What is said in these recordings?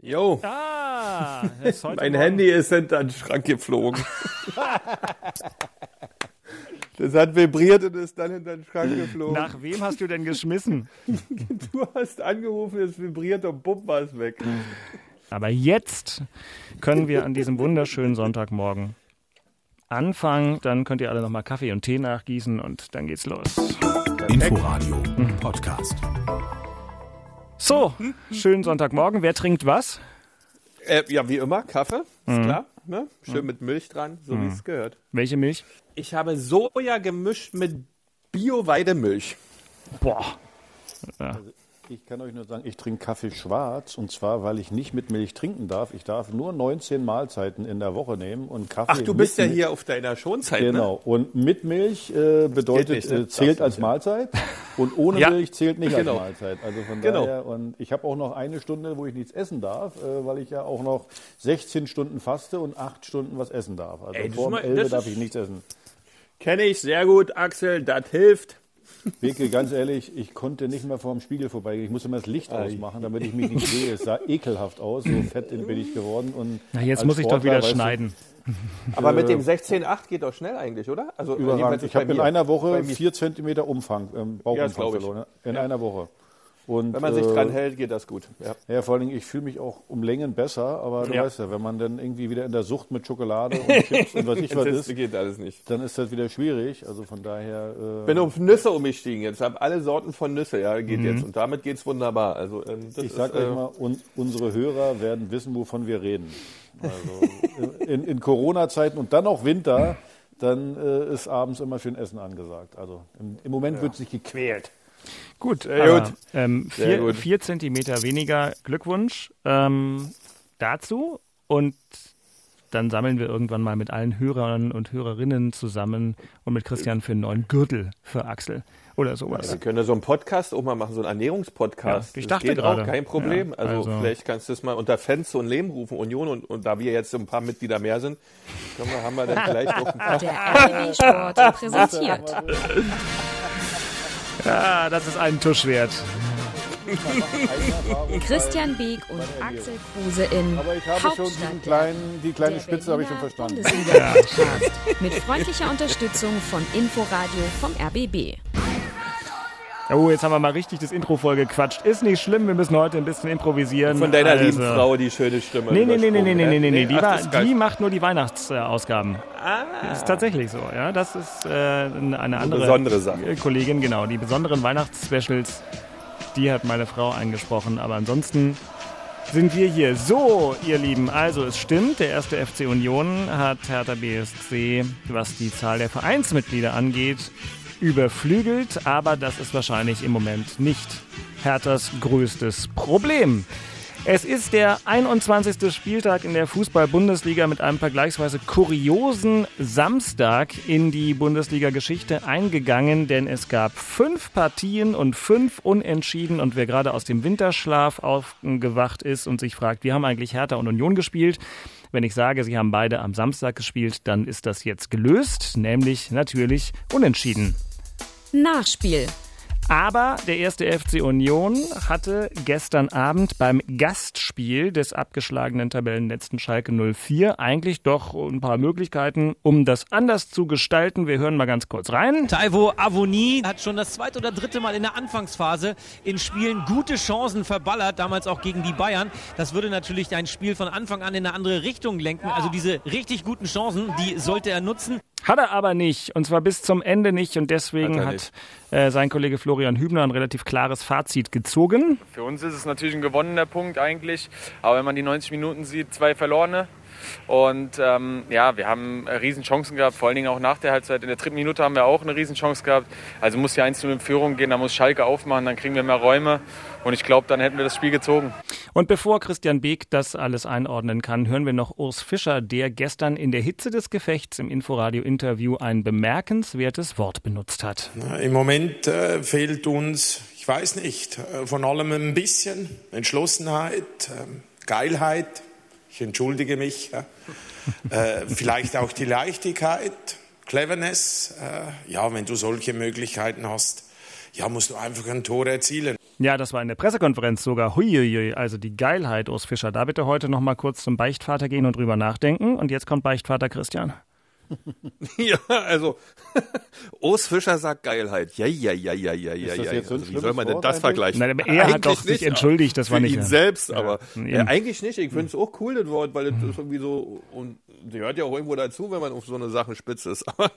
Jo. Ah, Mein Morgen- Handy ist hinter den Schrank geflogen. das hat vibriert und ist dann hinter den Schrank geflogen. Nach wem hast du denn geschmissen? Du hast angerufen, es vibriert und bumm war es weg. Aber jetzt können wir an diesem wunderschönen Sonntagmorgen anfangen. Dann könnt ihr alle nochmal Kaffee und Tee nachgießen und dann geht's los. Inforadio Podcast. So, schönen Sonntagmorgen. Wer trinkt was? Äh, ja, wie immer, Kaffee, Mhm. ist klar. Ne? Schön mit Milch dran, so wie es gehört. Welche Milch? Ich habe Soja gemischt mit Bio-Weidemilch. Boah. Ich kann euch nur sagen, ich trinke Kaffee schwarz und zwar, weil ich nicht mit Milch trinken darf. Ich darf nur 19 Mahlzeiten in der Woche nehmen und Kaffee. Ach, du bist ja hier auf deiner Schonzeit, Genau. Und mit Milch äh, bedeutet, nicht, ne? äh, zählt als. Mahlzeit und ohne Ja. Milch zählt nicht Genau. als Mahlzeit. Also von Genau. daher, und ich habe auch noch eine Stunde, wo ich nichts essen darf, äh, weil ich ja auch noch 16 Stunden faste und 8 Stunden was essen darf. Also Ey, vor mal- 11 das darf ich nichts essen. ne? Kenne ich sehr gut, Axel, das hilft. Beke, ganz ehrlich, ich konnte nicht mehr vor dem Spiegel vorbeigehen. Ich musste mal das Licht ausmachen, damit ich mich nicht sehe. Es sah ekelhaft aus, so fett bin ich geworden. Und Na, jetzt muss ich doch Sportler, wieder weißt du, schneiden. Aber mit dem 16,8 geht doch schnell eigentlich, oder? Also Überragend. Ich habe in einer Woche mir. vier Zentimeter Umfang, ähm, Ja, Bauchumfang ich. verloren. In einer Woche. Und, Wenn man sich äh, dran hält, geht das gut. Ja. Ja, vor allen Dingen, ich fühle mich auch um Längen besser, aber du Ja. weißt ja, wenn man dann irgendwie wieder in der Sucht mit Schokolade und Chips und was ich was ist, geht alles nicht. dann ist das wieder schwierig. Also von daher. Äh, Bin auf Nüsse umgestiegen jetzt. Habe alle Sorten von Nüsse, ja, geht jetzt. Und damit geht's wunderbar. Also ähm, das Ich sag ist, euch mal, un, unsere Hörer werden wissen, wovon wir reden. Also in, in Corona-Zeiten und dann auch Winter, dann äh, ist abends immer schön Essen angesagt. Also im, im Moment wird sich gequält. Gut, Sehr aber, gut. Ähm, vier, gut. vier Zentimeter weniger Glückwunsch ähm, dazu und dann sammeln wir irgendwann mal mit allen Hörern und Hörerinnen zusammen und mit Christian für einen neuen Gürtel für Axel oder sowas. Wir können ja so einen Podcast auch mal machen, so einen Ernährungspodcast. Ja, ich das dachte geht gerade. auch, kein Problem. Ja, also, also- vielleicht kannst du es mal unter Fans und Leben rufen, Union. Und, und da wir jetzt so ein paar Mitglieder mehr sind, können wir, haben wir dann vielleicht auch ein paar. Der RBB Sport präsentiert. Ja, das ist einen Tusch wert. Christian Beek und Axel Kruse in Aber ich habe schon Hauptstadt kleinen, die kleine Spitze habe ich schon verstanden. Bundesliga-Podcast mit freundlicher Unterstützung von Inforadio vom RBB. Oh, jetzt haben wir mal richtig das Intro voll gequatscht. Ist nicht schlimm, wir müssen heute ein bisschen improvisieren. Von deiner also. lieben Frau die schöne Stimme. Nee, nee, nee, nee, nee, nee, nee, nee, nee. Die, ach, war, die macht nur die Weihnachtsausgaben. Ah. Das ist tatsächlich so, ja. Das ist äh, eine andere besondere Sache. Kollegin, genau. Die besonderen Weihnachtsspecials, die hat meine Frau eingesprochen. Aber ansonsten sind wir hier. So, ihr Lieben, also es stimmt, der erste FC Union hat Hertha BSC, was die Zahl der Vereinsmitglieder angeht, überflügelt. Aber das ist wahrscheinlich im Moment nicht Herthas größtes Problem. Es ist der 21. Spieltag in der Fußball-Bundesliga mit einem vergleichsweise kuriosen Samstag in die Bundesliga-Geschichte eingegangen, denn es gab fünf Partien und fünf Unentschieden und wer gerade aus dem Winterschlaf aufgewacht ist und sich fragt, wie haben eigentlich Hertha und Union gespielt? Wenn ich sage, sie haben beide am Samstag gespielt, dann ist das jetzt gelöst, nämlich natürlich unentschieden. Nachspiel. Aber der erste FC Union hatte gestern Abend beim Gastspiel des abgeschlagenen Tabellenletzten Schalke 04 eigentlich doch ein paar Möglichkeiten, um das anders zu gestalten. Wir hören mal ganz kurz rein. Taivo Avoni hat schon das zweite oder dritte Mal in der Anfangsphase in Spielen gute Chancen verballert, damals auch gegen die Bayern. Das würde natürlich ein Spiel von Anfang an in eine andere Richtung lenken. Also diese richtig guten Chancen, die sollte er nutzen. Hat er aber nicht, und zwar bis zum Ende nicht. Und deswegen Hat hat, äh, sein Kollege Florian Hübner ein relativ klares Fazit gezogen. Für uns ist es natürlich ein gewonnener Punkt eigentlich. Aber wenn man die 90 Minuten sieht, zwei verlorene. Und ähm, ja, wir haben äh, Riesenchancen gehabt, vor allen Dingen auch nach der Halbzeit. In der dritten Minute haben wir auch eine Riesenchance gehabt. Also muss hier 1 in Führung gehen, da muss Schalke aufmachen, dann kriegen wir mehr Räume. Und ich glaube, dann hätten wir das Spiel gezogen. Und bevor Christian Beek das alles einordnen kann, hören wir noch Urs Fischer, der gestern in der Hitze des Gefechts im Inforadio-Interview ein bemerkenswertes Wort benutzt hat. Im Moment äh, fehlt uns, ich weiß nicht, äh, von allem ein bisschen Entschlossenheit, ähm, Geilheit. Ich entschuldige mich. Ja. Äh, vielleicht auch die Leichtigkeit, Cleverness. Äh, ja, wenn du solche Möglichkeiten hast, ja, musst du einfach ein Tor erzielen. Ja, das war in der Pressekonferenz sogar. Huiuiui, also die Geilheit, Urs Fischer. Da bitte heute noch mal kurz zum Beichtvater gehen und drüber nachdenken. Und jetzt kommt Beichtvater Christian. ja, also Urs Fischer sagt Geilheit. Ja, ja, ja, ja, ja, ja, ja. Also, wie soll man denn das Wort vergleichen? Nein, aber er hat doch sich entschuldigt, das war nicht ihn er. selbst, Ja, aber eben. äh, eigentlich nicht. Ich finde es auch cool, das Wort, weil das ist irgendwie so und gehört ja auch irgendwo dazu, wenn man auf so eine Sachen spitz ist. Aber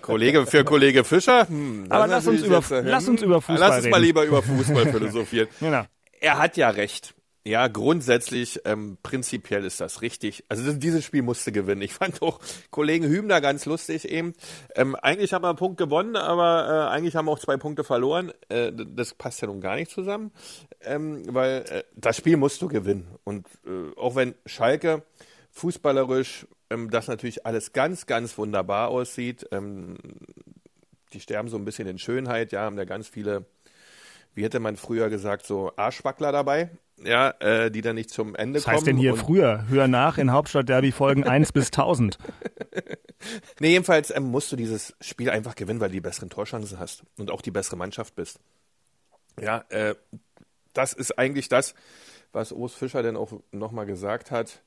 Kollege für Kollege Fischer. Hm, Aber lass uns über- lass uns hm, über Fußball Lass uns mal reden. lieber über Fußball philosophieren. Genau. Er hat ja recht. Ja, grundsätzlich, ähm, prinzipiell ist das richtig. Also dieses Spiel musste gewinnen. Ich fand auch Kollegen Hübner ganz lustig eben. Ähm, eigentlich haben wir einen Punkt gewonnen, aber äh, eigentlich haben wir auch zwei Punkte verloren. Äh, das passt ja nun gar nicht zusammen, ähm, weil äh, das Spiel musst du gewinnen. Und äh, auch wenn Schalke fußballerisch ähm, das natürlich alles ganz, ganz wunderbar aussieht, ähm, die sterben so ein bisschen in Schönheit, ja, haben da ganz viele wie hätte man früher gesagt, so Arschwackler dabei, ja, äh, die dann nicht zum Ende Was kommen. heißt denn hier früher? Hör nach in Hauptstadt-Derby Folgen 1 bis 1000. Nee, jedenfalls ähm, musst du dieses Spiel einfach gewinnen, weil du die besseren Torchancen hast und auch die bessere Mannschaft bist. Ja, äh, das ist eigentlich das, was Urs Fischer dann auch nochmal gesagt hat.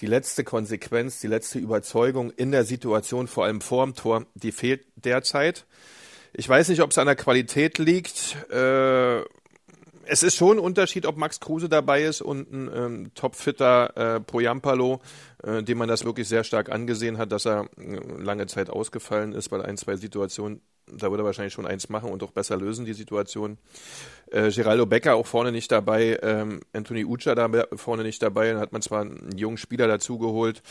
Die letzte Konsequenz, die letzte Überzeugung in der Situation, vor allem vor dem Tor, die fehlt derzeit. Ich weiß nicht, ob es an der Qualität liegt. Äh, es ist schon ein Unterschied, ob Max Kruse dabei ist und ein ähm, topfitter äh, Poyampalo, äh, dem man das wirklich sehr stark angesehen hat, dass er äh, lange Zeit ausgefallen ist bei ein, zwei Situationen. Da würde er wahrscheinlich schon eins machen und auch besser lösen, die Situation. Äh, Geraldo Becker auch vorne nicht dabei, ähm, Anthony Ucha da vorne nicht dabei. Dann hat man zwar einen jungen Spieler dazugeholt,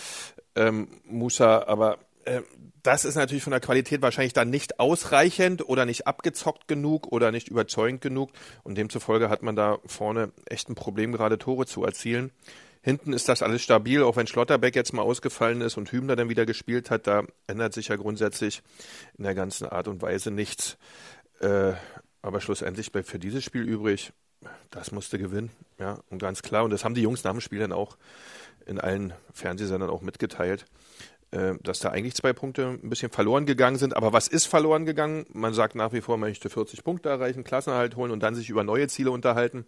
ähm, Musa, aber äh, das ist natürlich von der Qualität wahrscheinlich dann nicht ausreichend oder nicht abgezockt genug oder nicht überzeugend genug. Und demzufolge hat man da vorne echt ein Problem, gerade Tore zu erzielen. Hinten ist das alles stabil, auch wenn Schlotterbeck jetzt mal ausgefallen ist und Hübner dann wieder gespielt hat, da ändert sich ja grundsätzlich in der ganzen Art und Weise nichts. Äh, aber schlussendlich bleibt für dieses Spiel übrig, das musste gewinnen, ja, und ganz klar. Und das haben die Jungs nach dem Spiel dann auch in allen Fernsehsendern auch mitgeteilt, dass da eigentlich zwei Punkte ein bisschen verloren gegangen sind. Aber was ist verloren gegangen? Man sagt nach wie vor, man möchte 40 Punkte erreichen, Klassenerhalt holen und dann sich über neue Ziele unterhalten.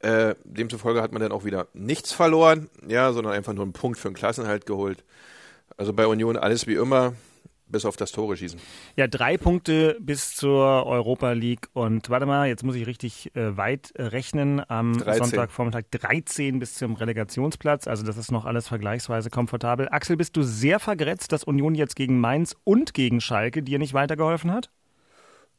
Äh, demzufolge hat man dann auch wieder nichts verloren, ja, sondern einfach nur einen Punkt für den Klassenhalt geholt. Also bei Union alles wie immer, bis auf das Tore schießen. Ja, drei Punkte bis zur Europa League und warte mal, jetzt muss ich richtig äh, weit äh, rechnen. Am 13. Sonntagvormittag 13 bis zum Relegationsplatz. Also das ist noch alles vergleichsweise komfortabel. Axel, bist du sehr vergrätzt, dass Union jetzt gegen Mainz und gegen Schalke dir nicht weitergeholfen hat?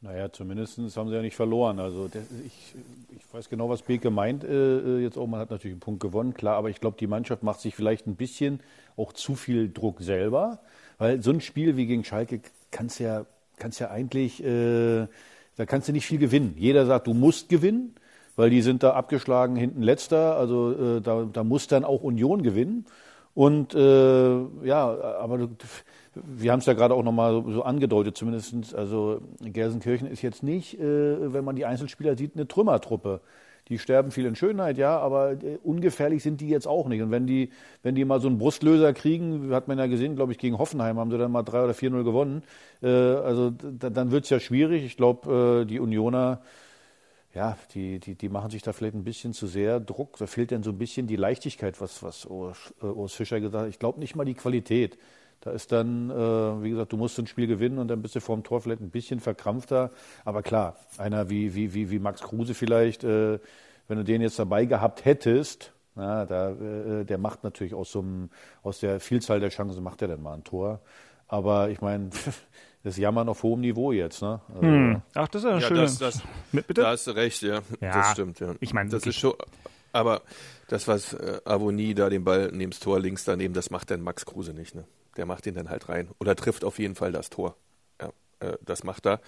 Naja, zumindest haben sie ja nicht verloren. Also der, ich, ich weiß genau, was Beke meint. Äh, jetzt auch, man hat natürlich einen Punkt gewonnen, klar, aber ich glaube, die Mannschaft macht sich vielleicht ein bisschen auch zu viel Druck selber. Weil so ein Spiel wie gegen Schalke kannst ja, kannst ja eigentlich, äh, da kannst du nicht viel gewinnen. Jeder sagt, du musst gewinnen, weil die sind da abgeschlagen, hinten letzter. Also äh, da, da muss dann auch Union gewinnen. Und äh, ja, aber wir haben es ja gerade auch nochmal so, so angedeutet, zumindest. Also Gelsenkirchen ist jetzt nicht, äh, wenn man die Einzelspieler sieht, eine Trümmertruppe. Die sterben viel in Schönheit, ja, aber äh, ungefährlich sind die jetzt auch nicht. Und wenn die, wenn die mal so einen Brustlöser kriegen, hat man ja gesehen, glaube ich, gegen Hoffenheim haben sie dann mal 3 oder 4-0 gewonnen. Äh, also da, dann wird es ja schwierig. Ich glaube, äh, die Unioner, ja, die, die, die machen sich da vielleicht ein bisschen zu sehr Druck. Da fehlt dann so ein bisschen die Leichtigkeit, was, was Urs, äh, Fischer gesagt hat. Ich glaube nicht mal die Qualität. Da ist dann, äh, wie gesagt, du musst ein Spiel gewinnen und dann bist du vorm Tor vielleicht ein bisschen verkrampfter. Aber klar, einer wie, wie, wie, wie Max Kruse vielleicht, äh, wenn du den jetzt dabei gehabt hättest, na, da, äh, der macht natürlich aus, so einem, aus der Vielzahl der Chancen, macht er dann mal ein Tor. Aber ich meine, das Jammern auf hohem Niveau jetzt. Ne? Also, Hm. Ach, das ist ja Ja, schön. das, das, Mit, bitte? da hast du recht, ja. Ja, das stimmt, ja. ich meine, das ist schon, aber das, was äh, Avoni da den Ball neben das Tor links daneben, das macht dann Max Kruse nicht, ne? Der macht ihn dann halt rein. Oder trifft auf jeden Fall das Tor. Ja, äh, das macht er.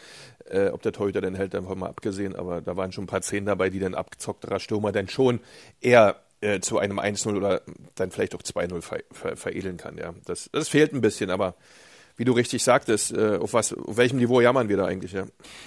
Äh, ob der Torhüter den hält, einfach mal abgesehen, aber da waren schon ein paar Szenen dabei, die dann abgezockterer Stürmer dann schon eher äh, zu einem 1-0 oder dann vielleicht auch 2-0 ver ver veredeln kann, ja. Das, das fehlt ein bisschen, aber wie du richtig sagtest, äh, auf was, auf welchem Niveau jammern wir da eigentlich, ja?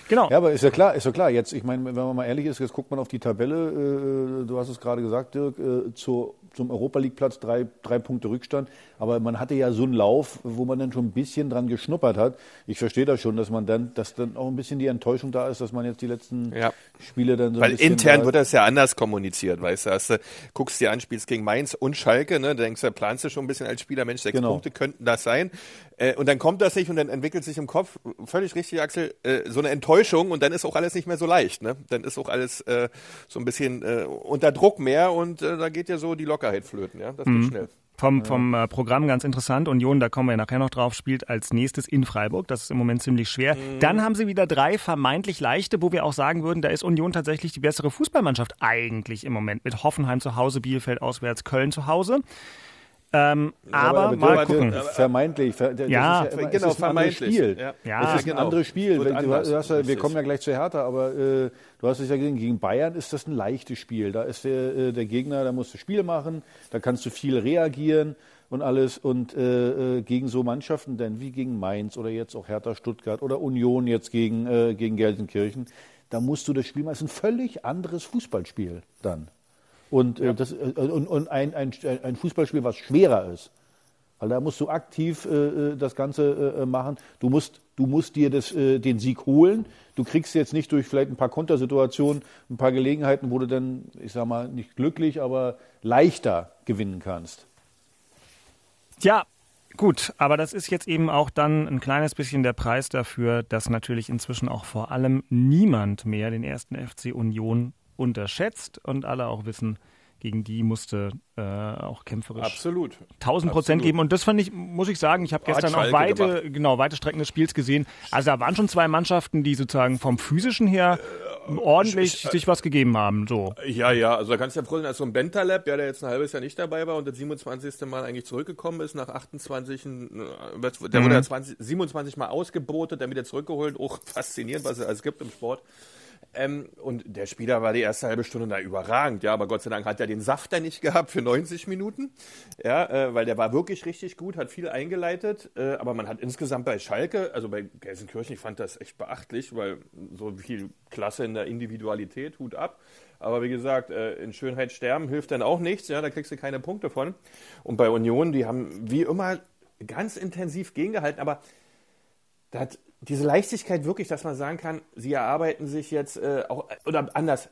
genau. Ja, aber ist ja klar, ist ja klar. Jetzt, ich meine, wenn man mal ehrlich ist, jetzt guckt man auf die Tabelle. Äh, du hast es gerade gesagt, Dirk. Äh, zur zum Europa League Platz drei, drei Punkte Rückstand. Aber man hatte ja so einen Lauf, wo man dann schon ein bisschen dran geschnuppert hat. Ich verstehe das schon, dass man dann, dass dann auch ein bisschen die Enttäuschung da ist, dass man jetzt die letzten Ja. Spiele dann so ein Weil bisschen intern da- wird das ja anders kommuniziert, weißt du. Hast du guckst dir an, spielst gegen Mainz und Schalke, ne? Da denkst du, planst du schon ein bisschen als Spieler, Mensch, sechs Genau. Punkte könnten das sein. Äh, und dann kommt das nicht und dann entwickelt sich im Kopf, völlig richtig, Axel, äh, so eine Enttäuschung und dann ist auch alles nicht mehr so leicht, ne? Dann ist auch alles äh, so ein bisschen äh, unter Druck mehr und äh, da geht ja so die Lockerheit flöten, ja. Das geht schnell. Vom, vom äh, Programm ganz interessant. Union, da kommen wir nachher noch drauf, spielt als nächstes in Freiburg. Das ist im Moment ziemlich schwer. Mhm. Dann haben sie wieder drei vermeintlich leichte, wo wir auch sagen würden, da ist Union tatsächlich die bessere Fußballmannschaft eigentlich im Moment. Mit Hoffenheim zu Hause, Bielefeld auswärts, Köln zu Hause. Ähm, aber, Dirk, mal gucken. vermeintlich. ver- das Ja, ist ja immer, genau, es ist ein vermeintlich. Spiel. Ja. Ja, es ist ein genau. anderes Spiel. Wenn, du, du hast wir richtig. kommen ja gleich zu Hertha, aber äh, du hast es ja gesehen, gegen Bayern ist das ein leichtes Spiel. Da ist der, äh, der Gegner, da musst du Spiel machen, da kannst du viel reagieren und alles. Und äh, äh, gegen so Mannschaften denn wie gegen Mainz oder jetzt auch Hertha Stuttgart oder Union jetzt gegen, äh, gegen Gelsenkirchen, da musst du das Spiel machen. Es ist ein völlig anderes Fußballspiel dann. Und, äh, das, äh, und, und ein, ein, ein Fußballspiel, was schwerer ist. Weil da musst du aktiv äh, äh, das Ganze äh, machen. Du musst, du musst dir das, äh, den Sieg holen. Du kriegst jetzt nicht durch vielleicht ein paar Kontersituationen, ein paar Gelegenheiten, wo du dann, ich sag mal, nicht glücklich, aber leichter gewinnen kannst. Ja, gut, aber das ist jetzt eben auch dann ein kleines bisschen der Preis dafür, dass natürlich inzwischen auch vor allem niemand mehr den ersten FC Union unterschätzt und alle auch wissen, gegen die musste äh, auch kämpferisch Absolut. 1000 Prozent geben. Und das fand ich, muss ich sagen, ich habe gestern auch weite, genau, weite Strecken des Spiels gesehen. Also da waren schon zwei Mannschaften, die sozusagen vom physischen her ordentlich ich- sich was gegeben haben. So. Ja, ja, also da kannst du ja froh sein, dass so ein Bentaleb, ja, der jetzt ein halbes Jahr nicht dabei war und das 27. Mal eigentlich zurückgekommen ist, nach 28, äh, der wurde ja 20, 27 Mal ausgebotet, dann wieder zurückgeholt, auch faszinierend, was es alles gibt im Sport. Ähm, und der Spieler war die erste halbe Stunde da überragend, ja, aber Gott sei Dank hat er den Saft da nicht gehabt für 90 Minuten, ja, äh, weil der war wirklich richtig gut, hat viel eingeleitet, äh, aber man hat insgesamt bei Schalke, also bei Gelsenkirchen, ich fand das echt beachtlich, weil so viel Klasse in der Individualität, Hut ab. Aber wie gesagt, äh, in Schönheit sterben hilft dann auch nichts, ja, da kriegst du keine Punkte von. Und bei Union, die haben wie immer ganz intensiv gegengehalten, aber da hat diese Leichtigkeit wirklich, dass man sagen kann, sie erarbeiten sich jetzt äh, auch, oder anders,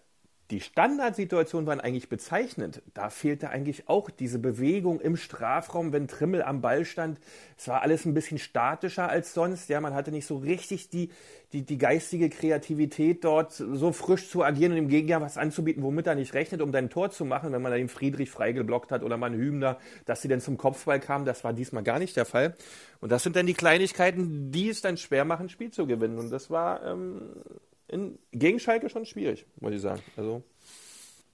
die Standardsituationen waren eigentlich bezeichnend. Da fehlte eigentlich auch diese Bewegung im Strafraum, wenn Trimmel am Ball stand. Es war alles ein bisschen statischer als sonst. Ja, man hatte nicht so richtig die, die, die geistige Kreativität dort so frisch zu agieren und dem Gegner was anzubieten, womit er nicht rechnet, um dann Tor zu machen, wenn man da den Friedrich freigeblockt hat oder einen Hübner, dass sie dann zum Kopfball kamen. Das war diesmal gar nicht der Fall. Und das sind dann die Kleinigkeiten, die es dann schwer machen, Spiel zu gewinnen. Und das war ähm, in, gegen Schalke schon schwierig, muss ich sagen. Also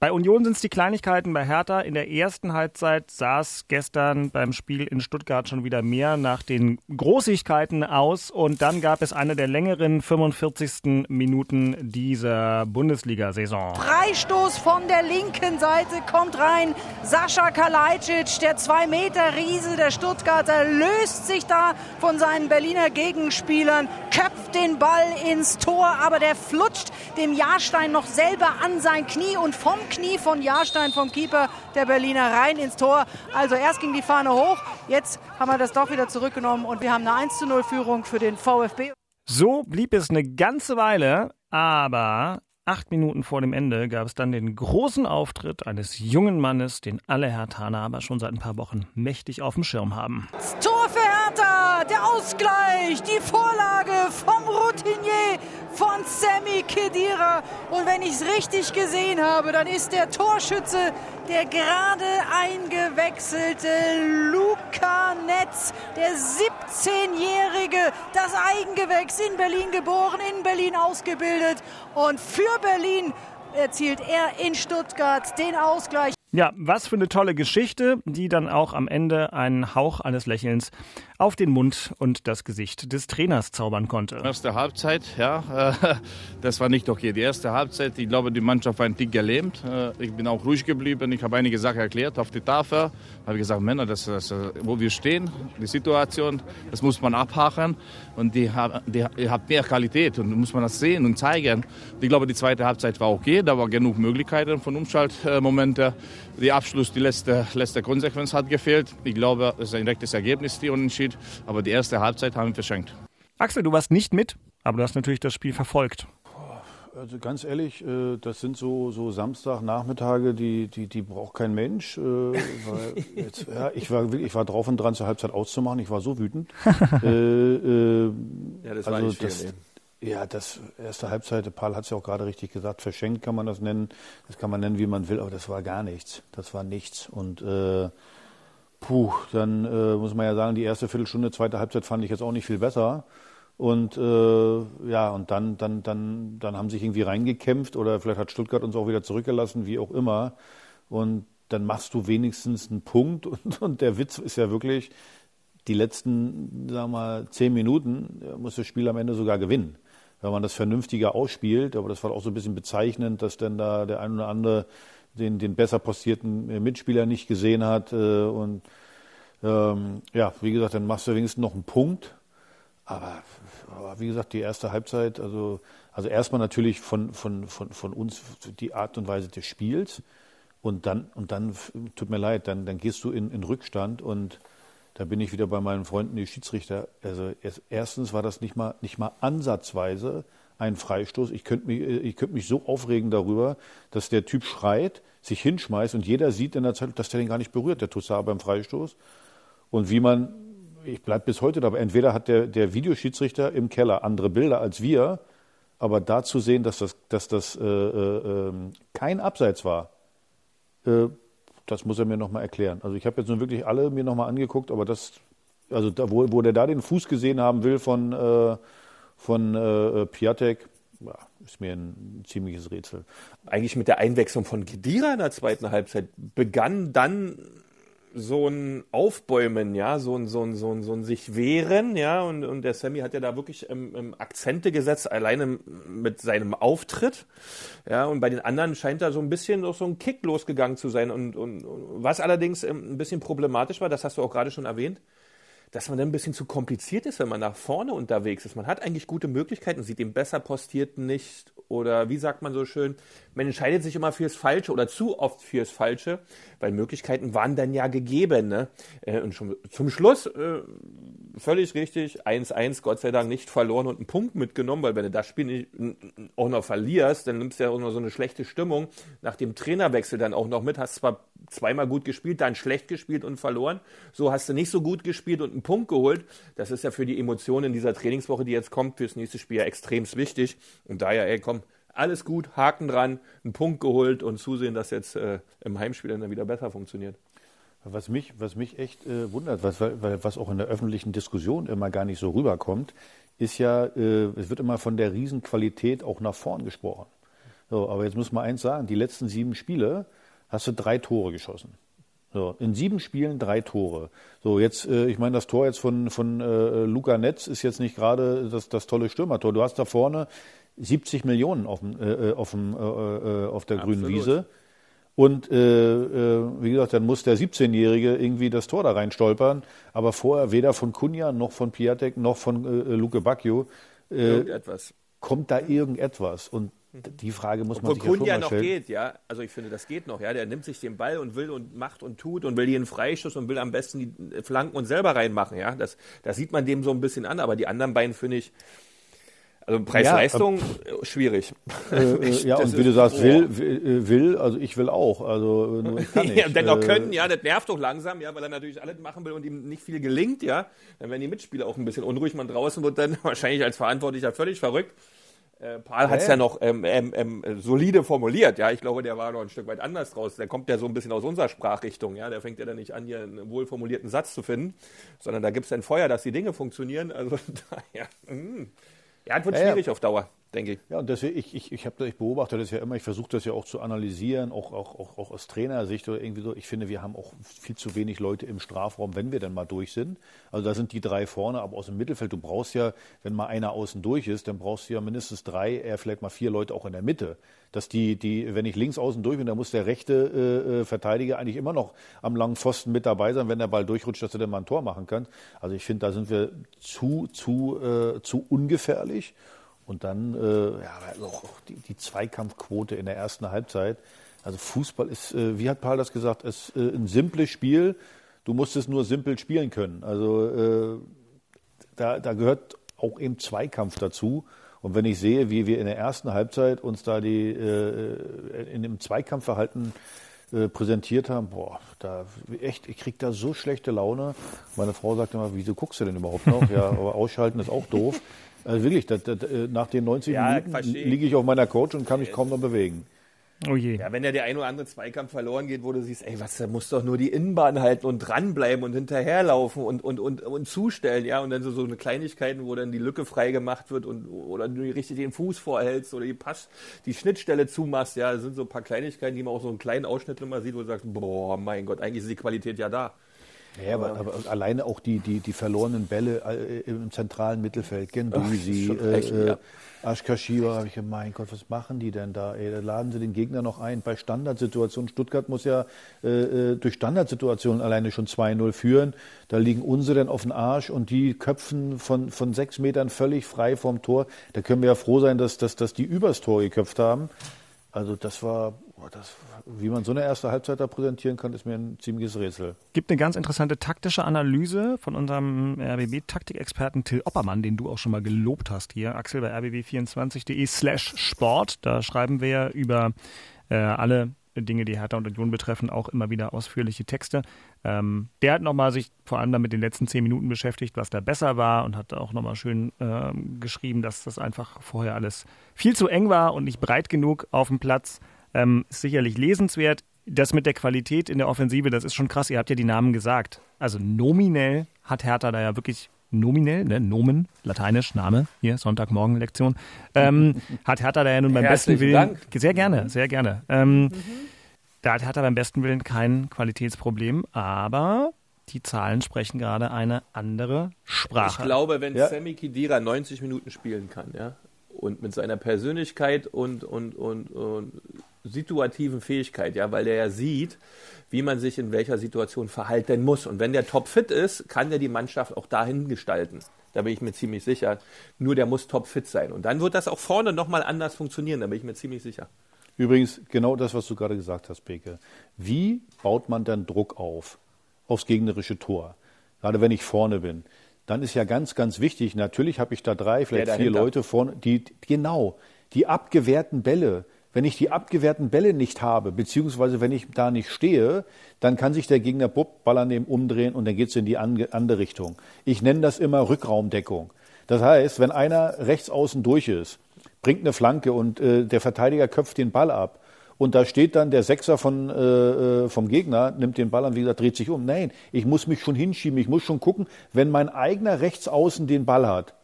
Bei Union sind es die Kleinigkeiten. Bei Hertha in der ersten Halbzeit es gestern beim Spiel in Stuttgart schon wieder mehr nach den Großigkeiten aus. Und dann gab es eine der längeren 45. Minuten dieser Bundesliga-Saison. Freistoß von der linken Seite kommt rein. Sascha Kalajdzic, der 2-Meter-Riese der Stuttgarter, löst sich da von seinen Berliner Gegenspielern, köpft den Ball ins Tor, aber der flutscht dem Jahrstein noch selber an sein Knie und vom Knie von Jahrstein, vom Keeper der Berliner, rein ins Tor. Also erst ging die Fahne hoch, jetzt haben wir das doch wieder zurückgenommen und wir haben eine 1-0-Führung für den VfB. So blieb es eine ganze Weile, aber acht Minuten vor dem Ende gab es dann den großen Auftritt eines jungen Mannes, den alle Hertaner aber schon seit ein paar Wochen mächtig auf dem Schirm haben. Das Der Ausgleich, die Vorlage vom Routinier von Sammy Kedira. Und wenn ich es richtig gesehen habe, dann ist der Torschütze der gerade eingewechselte Luca Netz, der 17-Jährige, das Eigengewächs in Berlin geboren, in Berlin ausgebildet. Und für Berlin erzielt er in Stuttgart den Ausgleich. Ja, was für eine tolle Geschichte, die dann auch am Ende einen Hauch eines Lächelns auf den Mund und das Gesicht des Trainers zaubern konnte. Erste Halbzeit, ja, äh, das war nicht okay. Die erste Halbzeit, ich glaube, die Mannschaft war ein Tick gelähmt. Äh, Ich bin auch ruhig geblieben. Ich habe einige Sachen erklärt auf die Tafel. Habe gesagt, Männer, das, das, wo wir stehen, die Situation, das muss man abhaken. Und die, haben- die, habt mehr Qualität und muss man das sehen und zeigen. Ich glaube, die zweite Halbzeit war okay. Da war genug Möglichkeiten von Umschaltmomenten. die Abschluss, die letzte, letzte Konsequenz hat gefehlt. Ich glaube, es ist ein rechtes Ergebnis, die Unentschied. Aber die erste Halbzeit haben wir verschenkt. Axel, du warst nicht mit, aber du hast natürlich das Spiel verfolgt. Also ganz ehrlich, äh, das sind so, so Samstagnachmittage, die, die, die braucht kein Mensch. äh, Weil jetzt, ja, ich, war, wirklich- ich war drauf und dran, zur Halbzeit auszumachen. Ich war so wütend. äh, äh, Ja, das war nicht viel, das. Ja, das erste Halbzeit, Paul hat es ja auch gerade richtig gesagt, verschenkt kann man das nennen. Das kann man nennen, wie man will, aber das war gar nichts. Das war nichts. Und äh, puh, dann äh, muss man ja sagen, die erste Viertelstunde, zweite Halbzeit fand ich jetzt auch nicht viel besser. Und äh, ja, und dann, dann, dann, dann haben sich irgendwie reingekämpft oder vielleicht hat Stuttgart uns auch wieder zurückgelassen, wie auch immer. Und dann machst du wenigstens einen Punkt. Und, und der Witz ist ja wirklich, die letzten, sagen wir mal, zehn Minuten muss das Spiel am Ende sogar gewinnen. Wenn man das vernünftiger ausspielt, aber das war auch so ein bisschen bezeichnend, dass dann da der ein oder andere den, den besser postierten Mitspieler nicht gesehen hat. Äh, und ähm, ja, wie gesagt, dann machst du wenigstens noch einen Punkt. Aber, aber wie gesagt, die erste Halbzeit, also, also erstmal natürlich von, von, von, von uns die Art und Weise des Spiels. Und dann, und dann, tut mir leid, dann, dann gehst du in, in Rückstand und da bin ich wieder bei meinen Freunden, die Schiedsrichter. Also erst, erstens war das nicht mal, nicht mal ansatzweise ein Freistoß. Ich könnte mich, ich mich so aufregen darüber, dass der Typ schreit, sich hinschmeißt und jeder sieht in der Zeit, dass der den gar nicht berührt, der Toussaint beim Freistoß. Und wie man, ich bleibe bis heute dabei, entweder hat der, der Videoschiedsrichter im Keller andere Bilder als wir, aber da zu sehen, dass das, dass das äh, äh, ähm, kein Abseits war, äh, das muss er mir nochmal erklären. Also ich habe jetzt nun wirklich alle mir nochmal angeguckt, aber das, also da, wo, wo der da den Fuß gesehen haben will von, äh, von äh, Piatek, ja, ist mir ein ziemliches Rätsel. Eigentlich mit der Einwechslung von Gedira in der zweiten Halbzeit begann dann so ein Aufbäumen, ja, so ein, so ein, so ein, so ein sich wehren, ja, und, und der Sammy hat ja da wirklich ähm, ähm, Akzente gesetzt, alleine mit seinem Auftritt, ja, und bei den anderen scheint da so ein bisschen noch so ein Kick losgegangen zu sein und, und, und was allerdings ähm, ein bisschen problematisch war, das hast du auch gerade schon erwähnt, dass man dann ein bisschen zu kompliziert ist, wenn man nach vorne unterwegs ist. Man hat eigentlich gute Möglichkeiten, sieht den besser postierten nicht oder wie sagt man so schön, man entscheidet sich immer fürs Falsche oder zu oft fürs Falsche, weil Möglichkeiten waren dann ja gegeben. Ne? Äh, Und schon zum Schluss, äh, völlig richtig, 1-1, Gott sei Dank nicht verloren und einen Punkt mitgenommen, weil wenn du das Spiel nicht, auch noch verlierst, dann nimmst du ja auch noch so eine schlechte Stimmung nach dem Trainerwechsel dann auch noch mit, hast zwar zweimal gut gespielt, dann schlecht gespielt und verloren. So hast du nicht so gut gespielt und einen Punkt geholt. Das ist ja für die Emotionen in dieser Trainingswoche, die jetzt kommt, fürs nächste Spiel ja extrem wichtig. Und daher, ey, komm, alles gut, Haken dran, einen Punkt geholt und zusehen, dass jetzt äh, im Heimspiel dann wieder besser funktioniert. Was mich, was mich echt äh, wundert, was, was auch in der öffentlichen Diskussion immer gar nicht so rüberkommt, ist ja, äh, es wird immer von der Riesenqualität auch nach vorn gesprochen. So, aber jetzt muss man eins sagen, die letzten sieben Spiele hast du drei Tore geschossen. So, in sieben Spielen drei Tore. So, jetzt, äh, ich meine, das Tor jetzt von, von äh, Luca Netz ist jetzt nicht gerade das, das tolle Stürmertor. Du hast da vorne 70 Millionen auf, dem, äh, äh, auf, dem, äh, äh, auf der grünen Absolut. Wiese. Und äh, äh, wie gesagt, dann muss der 17-Jährige irgendwie das Tor da rein stolpern. Aber vorher weder von Kunja noch von Piatek noch von äh, Luke Bacchio äh, kommt da irgendetwas. Und die Frage muss man Obwohl sich ja schon Kunja mal noch stellen. geht, ja. Also ich finde, das geht noch, ja. Der nimmt sich den Ball und will und macht und tut und will hier einen Freischuss und will am besten die Flanken und selber reinmachen, ja. Das, das sieht man dem so ein bisschen an, aber die anderen beiden finde ich, also Preis-Leistung, äh, schwierig. Äh, äh, ja, Das und wie du sagst, oh. will, will, will, also ich will auch. Also äh, nur ich kann nicht. ja, dennoch Äh, können, ja, das nervt doch langsam, ja, weil er natürlich alles machen will und ihm nicht viel gelingt, ja. Dann werden die Mitspieler auch ein bisschen unruhig. Man draußen wird dann wahrscheinlich als Verantwortlicher völlig verrückt. Äh, Paul hat es Ja. ja noch ähm, ähm, ähm, solide formuliert, ja. Ich glaube, der war noch ein Stück weit anders draus. Der kommt ja so ein bisschen aus unserer Sprachrichtung, ja. Der fängt ja dann nicht an, hier einen wohlformulierten Satz zu finden, sondern da gibt es dann Feuer, dass die Dinge funktionieren. Also, daher, mm. Ja, es wird Ja, ja. schwierig auf Dauer, denke ich. Ja, und deswegen, ich, ich, ich, hab, ich beobachte das ja immer, ich versuche das ja auch zu analysieren, auch, auch, auch, auch aus Trainersicht oder irgendwie so. Ich finde, wir haben auch viel zu wenig Leute im Strafraum, wenn wir dann mal durch sind. Also da sind die drei vorne, aber aus dem Mittelfeld, du brauchst ja, wenn mal einer außen durch ist, dann brauchst du ja mindestens drei, eher vielleicht mal vier Leute auch in der Mitte. Dass die, die, wenn ich links außen durch bin, dann muss der rechte äh, äh, Verteidiger eigentlich immer noch am langen Pfosten mit dabei sein, wenn der Ball durchrutscht, dass er dann mal ein Tor machen kann. Also ich finde, da sind wir zu, zu, äh, zu ungefährlich. Und dann, äh, ja, auch auch die, die Zweikampfquote in der ersten Halbzeit, Also Fußball ist, äh, wie hat Paul das gesagt, ist äh, ein simples Spiel. Du musst es nur simpel spielen können. Also äh, da, da gehört auch eben Zweikampf dazu. Und wenn ich sehe, wie wir in der ersten Halbzeit uns da die äh, in dem Zweikampfverhalten äh, präsentiert haben, boah, da echt, ich krieg da so schlechte Laune. Meine Frau sagt immer, wieso guckst du denn überhaupt noch? ja, aber ausschalten ist auch doof. Also wirklich, das, das, äh, nach den 90 Ja, Minuten liege ich auf meiner Couch und kann mich kaum noch bewegen. Oh je. Ja, wenn ja der ein oder andere Zweikampf verloren geht, wo du siehst, ey, was, da muss doch nur die Innenbahn halten und dranbleiben und hinterherlaufen und, und, und, und zustellen, ja, und dann so, so eine Kleinigkeiten, wo dann die Lücke frei gemacht wird und, oder du richtig den Fuß vorhältst oder die Pass, die Schnittstelle zumachst, ja, das sind so ein paar Kleinigkeiten, die man auch so einen kleinen Ausschnitt immer sieht, wo du sagst, boah, mein Gott, eigentlich ist die Qualität ja da. Ja, aber, aber alleine auch die, die, die verlorenen Bälle äh, im zentralen Mittelfeld, Gendusi, äh, ja. äh, Aschkashiwa, habe ich gedacht, mein Gott, was machen die denn da? Ey, da laden sie den Gegner noch ein. Bei Standardsituationen, Stuttgart muss ja äh, äh, durch Standardsituationen alleine schon 2-0 führen. Da liegen unsere dann auf den Arsch und die köpfen von, von sechs Metern völlig frei vom Tor. Da können wir ja froh sein, dass, dass, dass die übers Tor geköpft haben. Also das war, das, wie man so eine erste Halbzeit da präsentieren kann, ist mir ein ziemliches Rätsel. Gibt eine ganz interessante taktische Analyse von unserem RBB-Taktikexperten Till Oppermann, den du auch schon mal gelobt hast hier, Axel, bei rbb24.de slash Sport. Da schreiben wir über äh, alle Dinge, die Hertha und Union betreffen, auch immer wieder ausführliche Texte. Ähm, der hat nochmal sich vor allem damit den letzten zehn Minuten beschäftigt, was da besser war und hat auch nochmal schön ähm, geschrieben, dass das einfach vorher alles viel zu eng war und nicht breit genug auf dem Platz. Ähm, ist sicherlich lesenswert. Das mit der Qualität in der Offensive, das ist schon krass. Ihr habt ja die Namen gesagt. Also nominell hat Hertha da ja wirklich nominell, ne, Nomen, lateinisch, Name, hier, Sonntagmorgen-Lektion, ähm, hat Hertha da ja nun beim besten Willen, Dank. sehr gerne, sehr gerne, ähm, da hat Hertha beim besten Willen kein Qualitätsproblem, aber die Zahlen sprechen gerade eine andere Ich Sprache. glaube, wenn Ja. Sammy Khedira 90 Minuten spielen kann, ja, und mit seiner Persönlichkeit und, und, und, und situativen Fähigkeit, ja, weil der ja sieht, wie man sich in welcher Situation verhalten muss. Und wenn der topfit ist, kann der die Mannschaft auch dahin gestalten. Da bin ich mir ziemlich sicher. Nur der muss topfit sein. Und dann wird das auch vorne nochmal anders funktionieren, da bin ich mir ziemlich sicher. Übrigens, genau das, was du gerade gesagt hast, Beke. Wie baut man dann Druck auf? Aufs gegnerische Tor. Gerade wenn ich vorne bin. Dann ist ja ganz, ganz wichtig, natürlich habe ich da drei, vielleicht vier. Leute vorne, die, genau, die abgewehrten Bälle. Wenn ich die abgewehrten Bälle nicht habe, beziehungsweise wenn ich da nicht stehe, dann kann sich der Gegner bupp, Ball an dem umdrehen und dann geht's in die andere Richtung. Ich nenne das immer Rückraumdeckung. Das heißt, wenn einer rechts außen durch ist, bringt eine Flanke und äh, der Verteidiger köpft den Ball ab. Und da steht dann der Sechser von, äh, äh, vom Gegner, nimmt den Ball an, wie gesagt, dreht sich um. Nein, ich muss mich schon hinschieben, ich muss schon gucken, wenn mein eigener Rechtsaußen den Ball hat,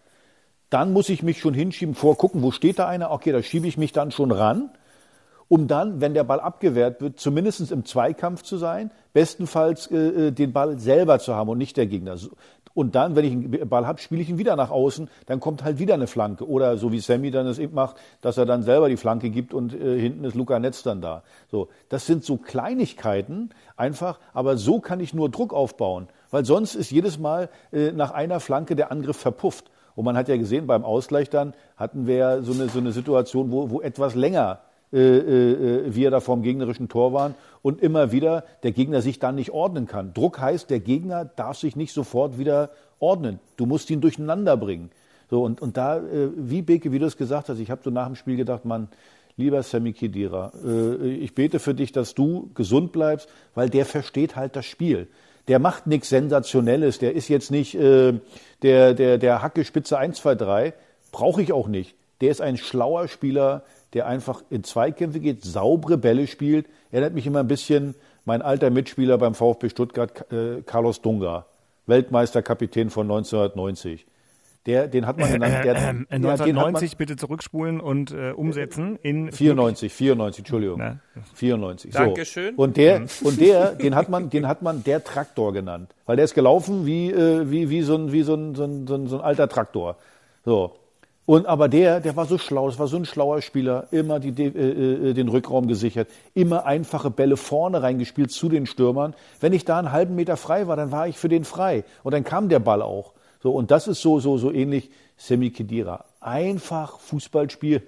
dann muss ich mich schon hinschieben, vorgucken, wo steht da einer? Okay, da schiebe ich mich dann schon ran, um dann, wenn der Ball abgewehrt wird, zumindest im Zweikampf zu sein, bestenfalls äh, äh, den Ball selber zu haben und nicht der Gegner. Und dann, wenn ich einen Ball habe, spiele ich ihn wieder nach außen, dann kommt halt wieder eine Flanke. Oder so wie Sammy dann es eben macht, dass er dann selber die Flanke gibt und äh, hinten ist Luca Netz dann da. So, das sind so Kleinigkeiten einfach, aber so kann ich nur Druck aufbauen. Weil sonst ist jedes Mal äh, nach einer Flanke der Angriff verpufft. Und man hat ja gesehen, beim Ausgleich dann hatten wir ja so eine, so eine Situation, wo, wo etwas länger äh, äh, wir da vorm gegnerischen Tor waren und immer wieder der Gegner sich dann nicht ordnen kann. Druck heißt, der Gegner darf sich nicht sofort wieder ordnen. Du musst ihn durcheinander bringen. So, und, und da, äh, wie Beke, wie du es gesagt hast, ich habe so nach dem Spiel gedacht, Mann, lieber Sammy Khedira, äh, ich bete für dich, dass du gesund bleibst, weil der versteht halt das Spiel. Der macht nichts Sensationelles, der ist jetzt nicht äh, der, der, der Hackespitze 1, 2, 3, brauche ich auch nicht. Der ist ein schlauer Spieler, der einfach in Zweikämpfe geht, saubere Bälle spielt. Erinnert mich immer ein bisschen mein alter Mitspieler beim VfB Stuttgart, äh, Carlos Dunga, Weltmeisterkapitän von 1990. Der, den hat man genannt. Der, Ähm, ja, den hat 1990 bitte zurückspulen und äh, umsetzen in 94, 94, Entschuldigung. Na. 94. So. Dankeschön. Und der, und der, den hat man, den hat man der Traktor genannt. Weil der ist gelaufen wie, äh, wie, wie so ein, wie so ein, so ein, so ein, so ein alter Traktor. So. Und aber der, der war so schlau, das war so ein schlauer Spieler, immer die, äh, äh, den Rückraum gesichert, immer einfache Bälle vorne reingespielt zu den Stürmern. Wenn ich da einen halben Meter frei war, dann war ich für den frei. Und dann kam der Ball auch. So, und das ist so, so, so ähnlich Semi Khedira. Einfach Fußballspiel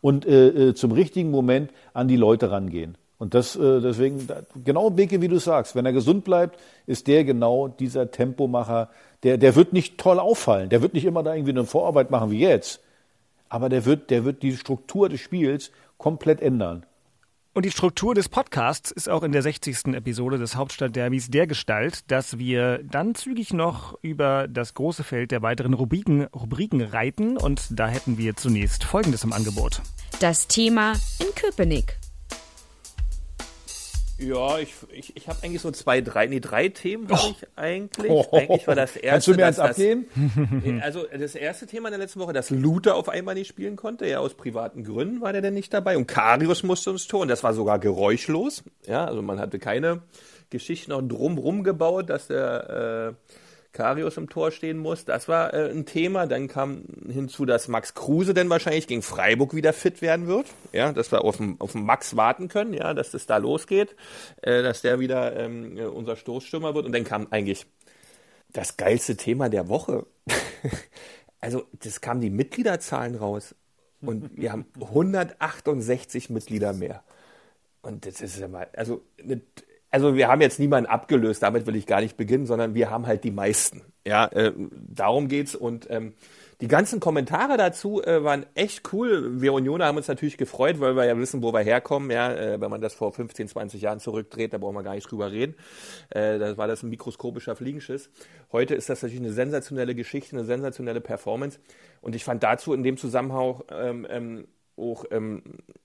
und äh, äh, zum richtigen Moment an die Leute rangehen. Und das äh, deswegen, genau Beke, wie du sagst, wenn er gesund bleibt, ist der genau dieser Tempomacher, der, der wird nicht toll auffallen, der wird nicht immer da irgendwie eine Vorarbeit machen wie jetzt, aber der wird, der wird die Struktur des Spiels komplett ändern. Und die Struktur des Podcasts ist auch in der 60. Episode des Hauptstadtderbys der Gestalt, dass wir dann zügig noch über das große Feld der weiteren Rubriken, Rubriken reiten. Und da hätten wir zunächst Folgendes im Angebot. Das Thema in Köpenick. Ja, ich, ich, ich habe eigentlich so zwei, drei, nee, drei Themen habe ich eigentlich. Oh. Eigentlich war das erste. Kannst du mir eins das, abgeben? Also das erste Thema in der letzten Woche, dass Luther auf einmal nicht spielen konnte. Ja, aus privaten Gründen war der denn nicht dabei. Und Karius musste ins Tor. Und das war sogar geräuschlos. Ja, also man hatte keine Geschichten noch drumrum gebaut, dass der äh, Karius im Tor stehen muss. Das war äh, ein Thema. Dann kam hinzu, dass Max Kruse denn wahrscheinlich gegen Freiburg wieder fit werden wird. Ja, dass wir auf den, auf den Max warten können, ja, dass das da losgeht, äh, dass der wieder ähm, unser Stoßstürmer wird. Und dann kam eigentlich das geilste Thema der Woche. also, das kamen die Mitgliederzahlen raus. Und wir haben 168 Mitglieder mehr. Und das ist ja mal, also also wir haben jetzt niemanden abgelöst, damit will ich gar nicht beginnen, sondern wir haben halt die meisten. Ja, äh, darum geht's und ähm, die ganzen Kommentare dazu äh, waren echt cool. Wir Unioner haben uns natürlich gefreut, weil wir ja wissen, wo wir herkommen. Ja, äh, wenn man das vor 15, 20 Jahren zurückdreht, da brauchen wir gar nicht drüber reden. Äh, da war das ein mikroskopischer Fliegenschiss. Heute ist das natürlich eine sensationelle Geschichte, eine sensationelle Performance. Und ich fand dazu in dem Zusammenhang ähm, ähm, auch ähm,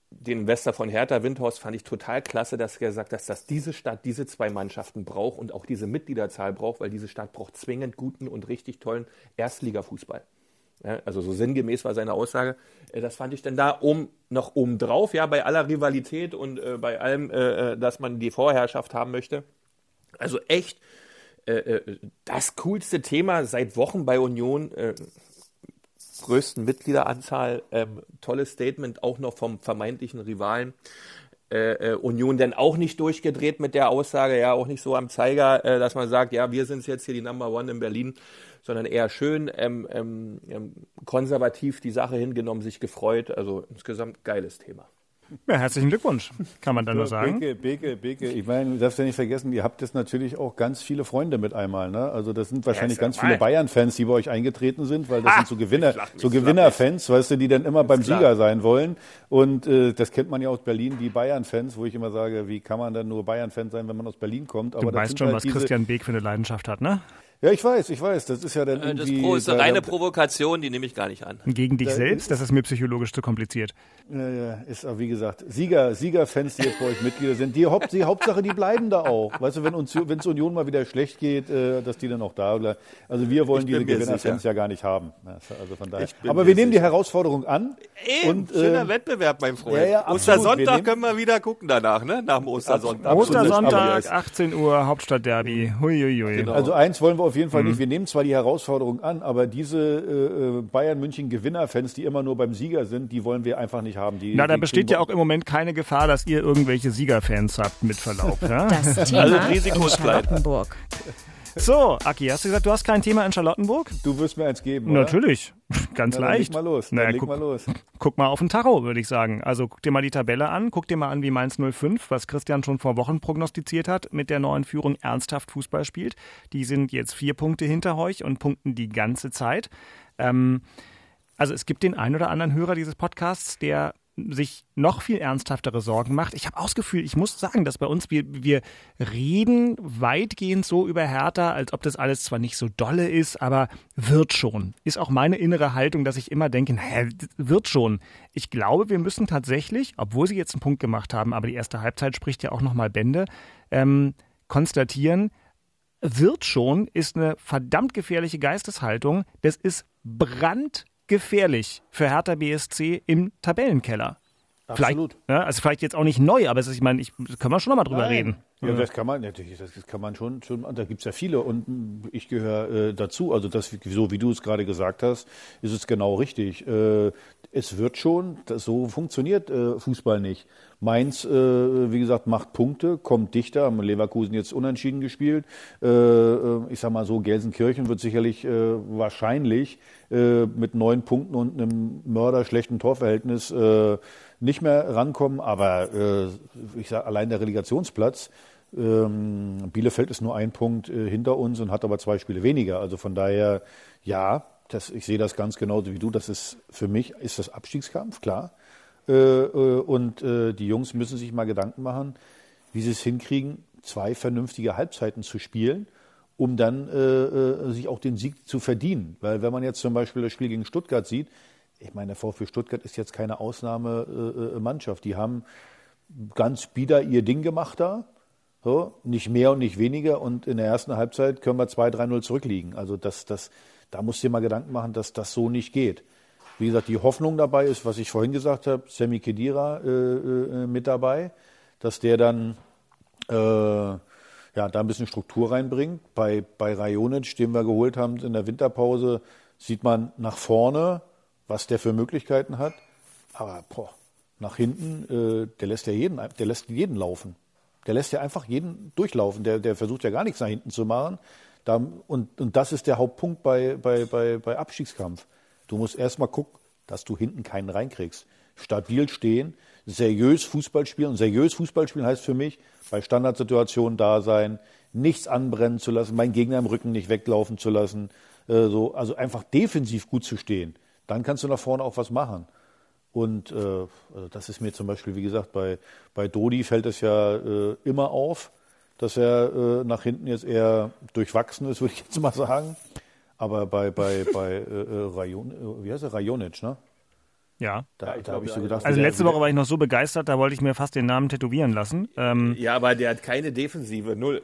den Investor von Hertha Windhorst fand ich total klasse, dass er gesagt hat, dass diese Stadt diese zwei Mannschaften braucht und auch diese Mitgliederzahl braucht, weil diese Stadt braucht zwingend guten und richtig tollen Erstligafußball. Ja, also so sinngemäß war seine Aussage. Äh, das fand ich dann da um, noch oben drauf, ja, bei aller Rivalität und äh, bei allem, äh, äh dass man die Vorherrschaft haben möchte. Also echt äh, äh das coolste Thema seit Wochen bei Union größten Mitgliederanzahl. Ähm, tolles Statement auch noch vom vermeintlichen Rivalen. Äh, äh, Union denn auch nicht durchgedreht mit der Aussage, ja, auch nicht so am Zeiger, äh, dass man sagt, ja, wir sind jetzt hier die Number One in Berlin, sondern eher schön ähm, ähm, ähm konservativ die Sache hingenommen, sich gefreut. Also insgesamt geiles Thema. Ja, herzlichen Glückwunsch, kann man dann nur sagen. Beke, Beke, Beke. Ich meine, du darfst ja nicht vergessen, ihr habt jetzt natürlich auch ganz viele Freunde mit einmal. Ne? Also das sind wahrscheinlich ja, ganz viele Bayern-Fans, die bei euch eingetreten sind, weil das ah, sind so Gewinner, so Gewinner-Fans, weißt du, die dann immer beim klar. Sieger sein wollen. Und äh, das kennt man ja aus Berlin, die Bayern-Fans, wo ich immer sage, wie kann man dann nur Bayern-Fan sein, wenn man aus Berlin kommt? Aber du weißt schon, halt was Christian Beek für eine Leidenschaft hat, ne? Ja, ich weiß, ich weiß. Das ist ja dann äh, irgendwie... Das ist eine reine Provokation, die nehme ich gar nicht an. Gegen dich selbst? Das ist mir psychologisch zu kompliziert. Ja, ja, ist aber wie gesagt, Sieger, Siegerfans, die jetzt bei euch Mitglieder sind, die, Haupt, die Hauptsache, die bleiben da auch. Weißt du, wenn uns, wenn es Union mal wieder schlecht geht, äh, dass die dann auch da bleiben. Also wir wollen diese Gewinnerfans ja gar nicht haben. Also von daher. Aber wir nehmen sicher. die Herausforderung an. Eben, und, äh, schöner Wettbewerb, mein Freund. Ja, ja, Ostersonntag wir können wir wieder gucken danach, ne? Nach dem Ostersonntag. Ostersonntag, 18 Uhr, Hauptstadtderby. Huiuiui. Genau. Also eins wollen wir auf jeden Fall mhm. nicht. Wir nehmen zwar die Herausforderung an, aber diese äh, äh, Bayern München Gewinnerfans, die immer nur beim Sieger sind, die wollen wir einfach nicht haben. Die, Na, da besteht ja auch im Moment keine Gefahr, dass ihr irgendwelche Siegerfans habt, mit Verlaub. Ja? Das Thema also Risiko ist. So, Aki, hast du gesagt, du hast kein Thema in Charlottenburg? Du wirst mir eins geben, oder? Natürlich, ganz Na, leicht. Leg mal los, naja, guck, mal los. Guck mal auf den Tacho, würde ich sagen. Also guck dir mal die Tabelle an, guck dir mal an, wie Mainz 05, was Christian schon vor Wochen prognostiziert hat, mit der neuen Führung ernsthaft Fußball spielt. Die sind jetzt vier Punkte hinter euch und punkten die ganze Zeit. Ähm, also es gibt den einen oder anderen Hörer dieses Podcasts, der sich noch viel ernsthaftere Sorgen macht. Ich habe auch das Gefühl, ich muss sagen, dass bei uns, wir, wir reden weitgehend so über Hertha, als ob das alles zwar nicht so dolle ist, aber wird schon. Ist auch meine innere Haltung, dass ich immer denke, naja, wird schon. Ich glaube, wir müssen tatsächlich, obwohl sie jetzt einen Punkt gemacht haben, aber die erste Halbzeit spricht ja auch nochmal Bände, ähm, konstatieren, wird schon ist eine verdammt gefährliche Geisteshaltung. Das ist brand gefährlich für Hertha BSC im Tabellenkeller. Absolut. Vielleicht, ja, also vielleicht jetzt auch nicht neu, aber ist, ich meine, ich, können wir schon noch mal drüber Nein. reden. Ja, das kann man natürlich, das kann man schon, schon da gibt es ja viele und ich gehöre äh, dazu. Also das, so wie du es gerade gesagt hast, ist es genau richtig. Äh, es wird schon, das, so funktioniert äh, Fußball nicht. Mainz, äh, wie gesagt, macht Punkte, kommt dichter, haben Leverkusen jetzt unentschieden gespielt. Äh, äh, ich sag mal so, Gelsenkirchen wird sicherlich wahrscheinlich mit neun Punkten und einem mörderschlechten Torverhältnis nicht mehr rankommen. Aber äh, ich sage allein der Relegationsplatz. Ähm, Bielefeld ist nur ein Punkt äh, hinter uns und hat aber zwei Spiele weniger. Also von daher, ja, das, ich sehe das ganz genauso wie du. Das ist für mich ist das Abstiegskampf, klar. Äh, äh, und äh, die Jungs müssen sich mal Gedanken machen, wie sie es hinkriegen, zwei vernünftige Halbzeiten zu spielen, um dann äh, äh, sich auch den Sieg zu verdienen. Weil wenn man jetzt zum Beispiel das Spiel gegen Stuttgart sieht, ich meine, der VfB Stuttgart ist jetzt keine Ausnahmemannschaft. Die haben ganz bieder ihr Ding gemacht da. So, nicht mehr und nicht weniger. Und in der ersten Halbzeit können wir 2-3-0 zurückliegen. Also das, das, da musst du dir mal Gedanken machen, dass das so nicht geht. Wie gesagt, die Hoffnung dabei ist, was ich vorhin gesagt habe, Sammy Kedira äh, äh, mit dabei, dass der dann äh, ja, da ein bisschen Struktur reinbringt. Bei, bei Rajonic, den wir geholt haben in der Winterpause, sieht man nach vorne, was der für Möglichkeiten hat. Aber boah, nach hinten, äh, der lässt ja jeden, der lässt jeden laufen. Der lässt ja einfach jeden durchlaufen. Der, der versucht ja gar nichts nach hinten zu machen. Da, und, und das ist der Hauptpunkt bei, bei, bei, bei Abstiegskampf. Du musst erstmal gucken, dass du hinten keinen reinkriegst. Stabil stehen, seriös Fußball spielen. Und seriös Fußball spielen heißt für mich, bei Standardsituationen da sein, nichts anbrennen zu lassen, meinen Gegner im Rücken nicht weglaufen zu lassen. Äh, so, also einfach defensiv gut zu stehen. Dann kannst du nach vorne auch was machen. Und äh, also das ist mir zum Beispiel, wie gesagt, bei, bei Dodi fällt es ja äh, immer auf, dass er äh, nach hinten jetzt eher durchwachsen ist, würde ich jetzt mal sagen. Aber bei, bei, bei äh, äh Rajon, äh, wie heißt er? Rajonic, ne? Ja. Da, da habe ich so gedacht. Also letzte Woche war ich noch so begeistert, da wollte ich mir fast den Namen tätowieren lassen. Ähm, ja, aber der hat keine Defensive, null.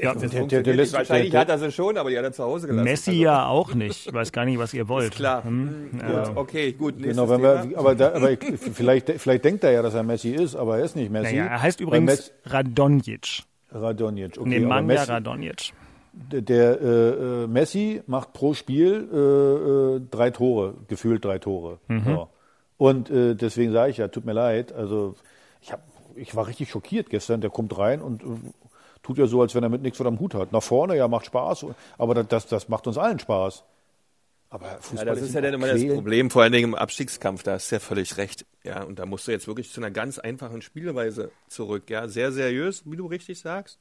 Ja, der, der, der, der lässt, Wahrscheinlich der, hat er sie schon, aber die hat er zu Hause gelassen. Messi also. ja auch nicht. Ich weiß gar nicht, was ihr wollt. Ist klar. Hm? Gut, Ja. okay, gut. Genau, wenn wir, aber, da, aber ich, vielleicht, vielleicht denkt er ja, dass er Messi ist, aber er ist nicht Messi. Naja, er heißt übrigens Mes- Radonjic. Radonjic. Okay, Nee, aber Manja Messi, Radonjic. der der äh, äh, Messi macht pro Spiel äh, äh, drei Tore, gefühlt drei Tore. Mhm. So. Und äh, deswegen sage ich ja, tut mir leid. Also ich, hab, ich war richtig schockiert gestern. Der kommt rein und äh, tut ja so, als wenn er mit nichts vor dem Hut hat. Nach vorne, ja, macht Spaß. Aber das, das, macht uns allen Spaß. Aber Ja, Fußball das ist ihm ja dann immer das. Problem, vor allen Dingen im Abstiegskampf, da hast du ja völlig recht. Ja, und da musst du jetzt wirklich zu einer ganz einfachen Spielweise zurück, ja, sehr seriös, wie du richtig sagst.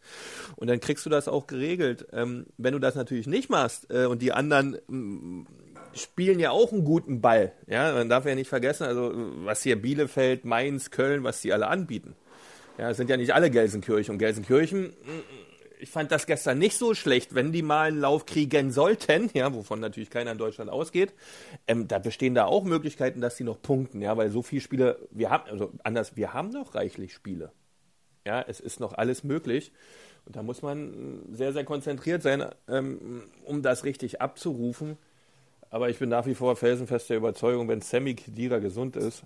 Und dann kriegst du das auch geregelt. Ähm, wenn du das natürlich nicht machst äh, und die anderen mm, spielen ja auch einen guten Ball, ja, man darf ja nicht vergessen, also was hier Bielefeld, Mainz, Köln, was die alle anbieten. Ja, es sind ja nicht alle Gelsenkirchen und Gelsenkirchen ich fand das gestern nicht so schlecht, wenn die mal einen Lauf kriegen sollten, ja, wovon natürlich keiner in Deutschland ausgeht. Ähm, da bestehen da auch Möglichkeiten, dass die noch punkten, ja, weil so viele Spiele, wir haben, also anders, wir haben noch reichlich Spiele. Ja, es ist noch alles möglich. Und da muss man sehr, sehr konzentriert sein, ähm, um das richtig abzurufen. Aber ich bin nach wie vor felsenfest der Überzeugung, wenn Sammy Khedira gesund ist,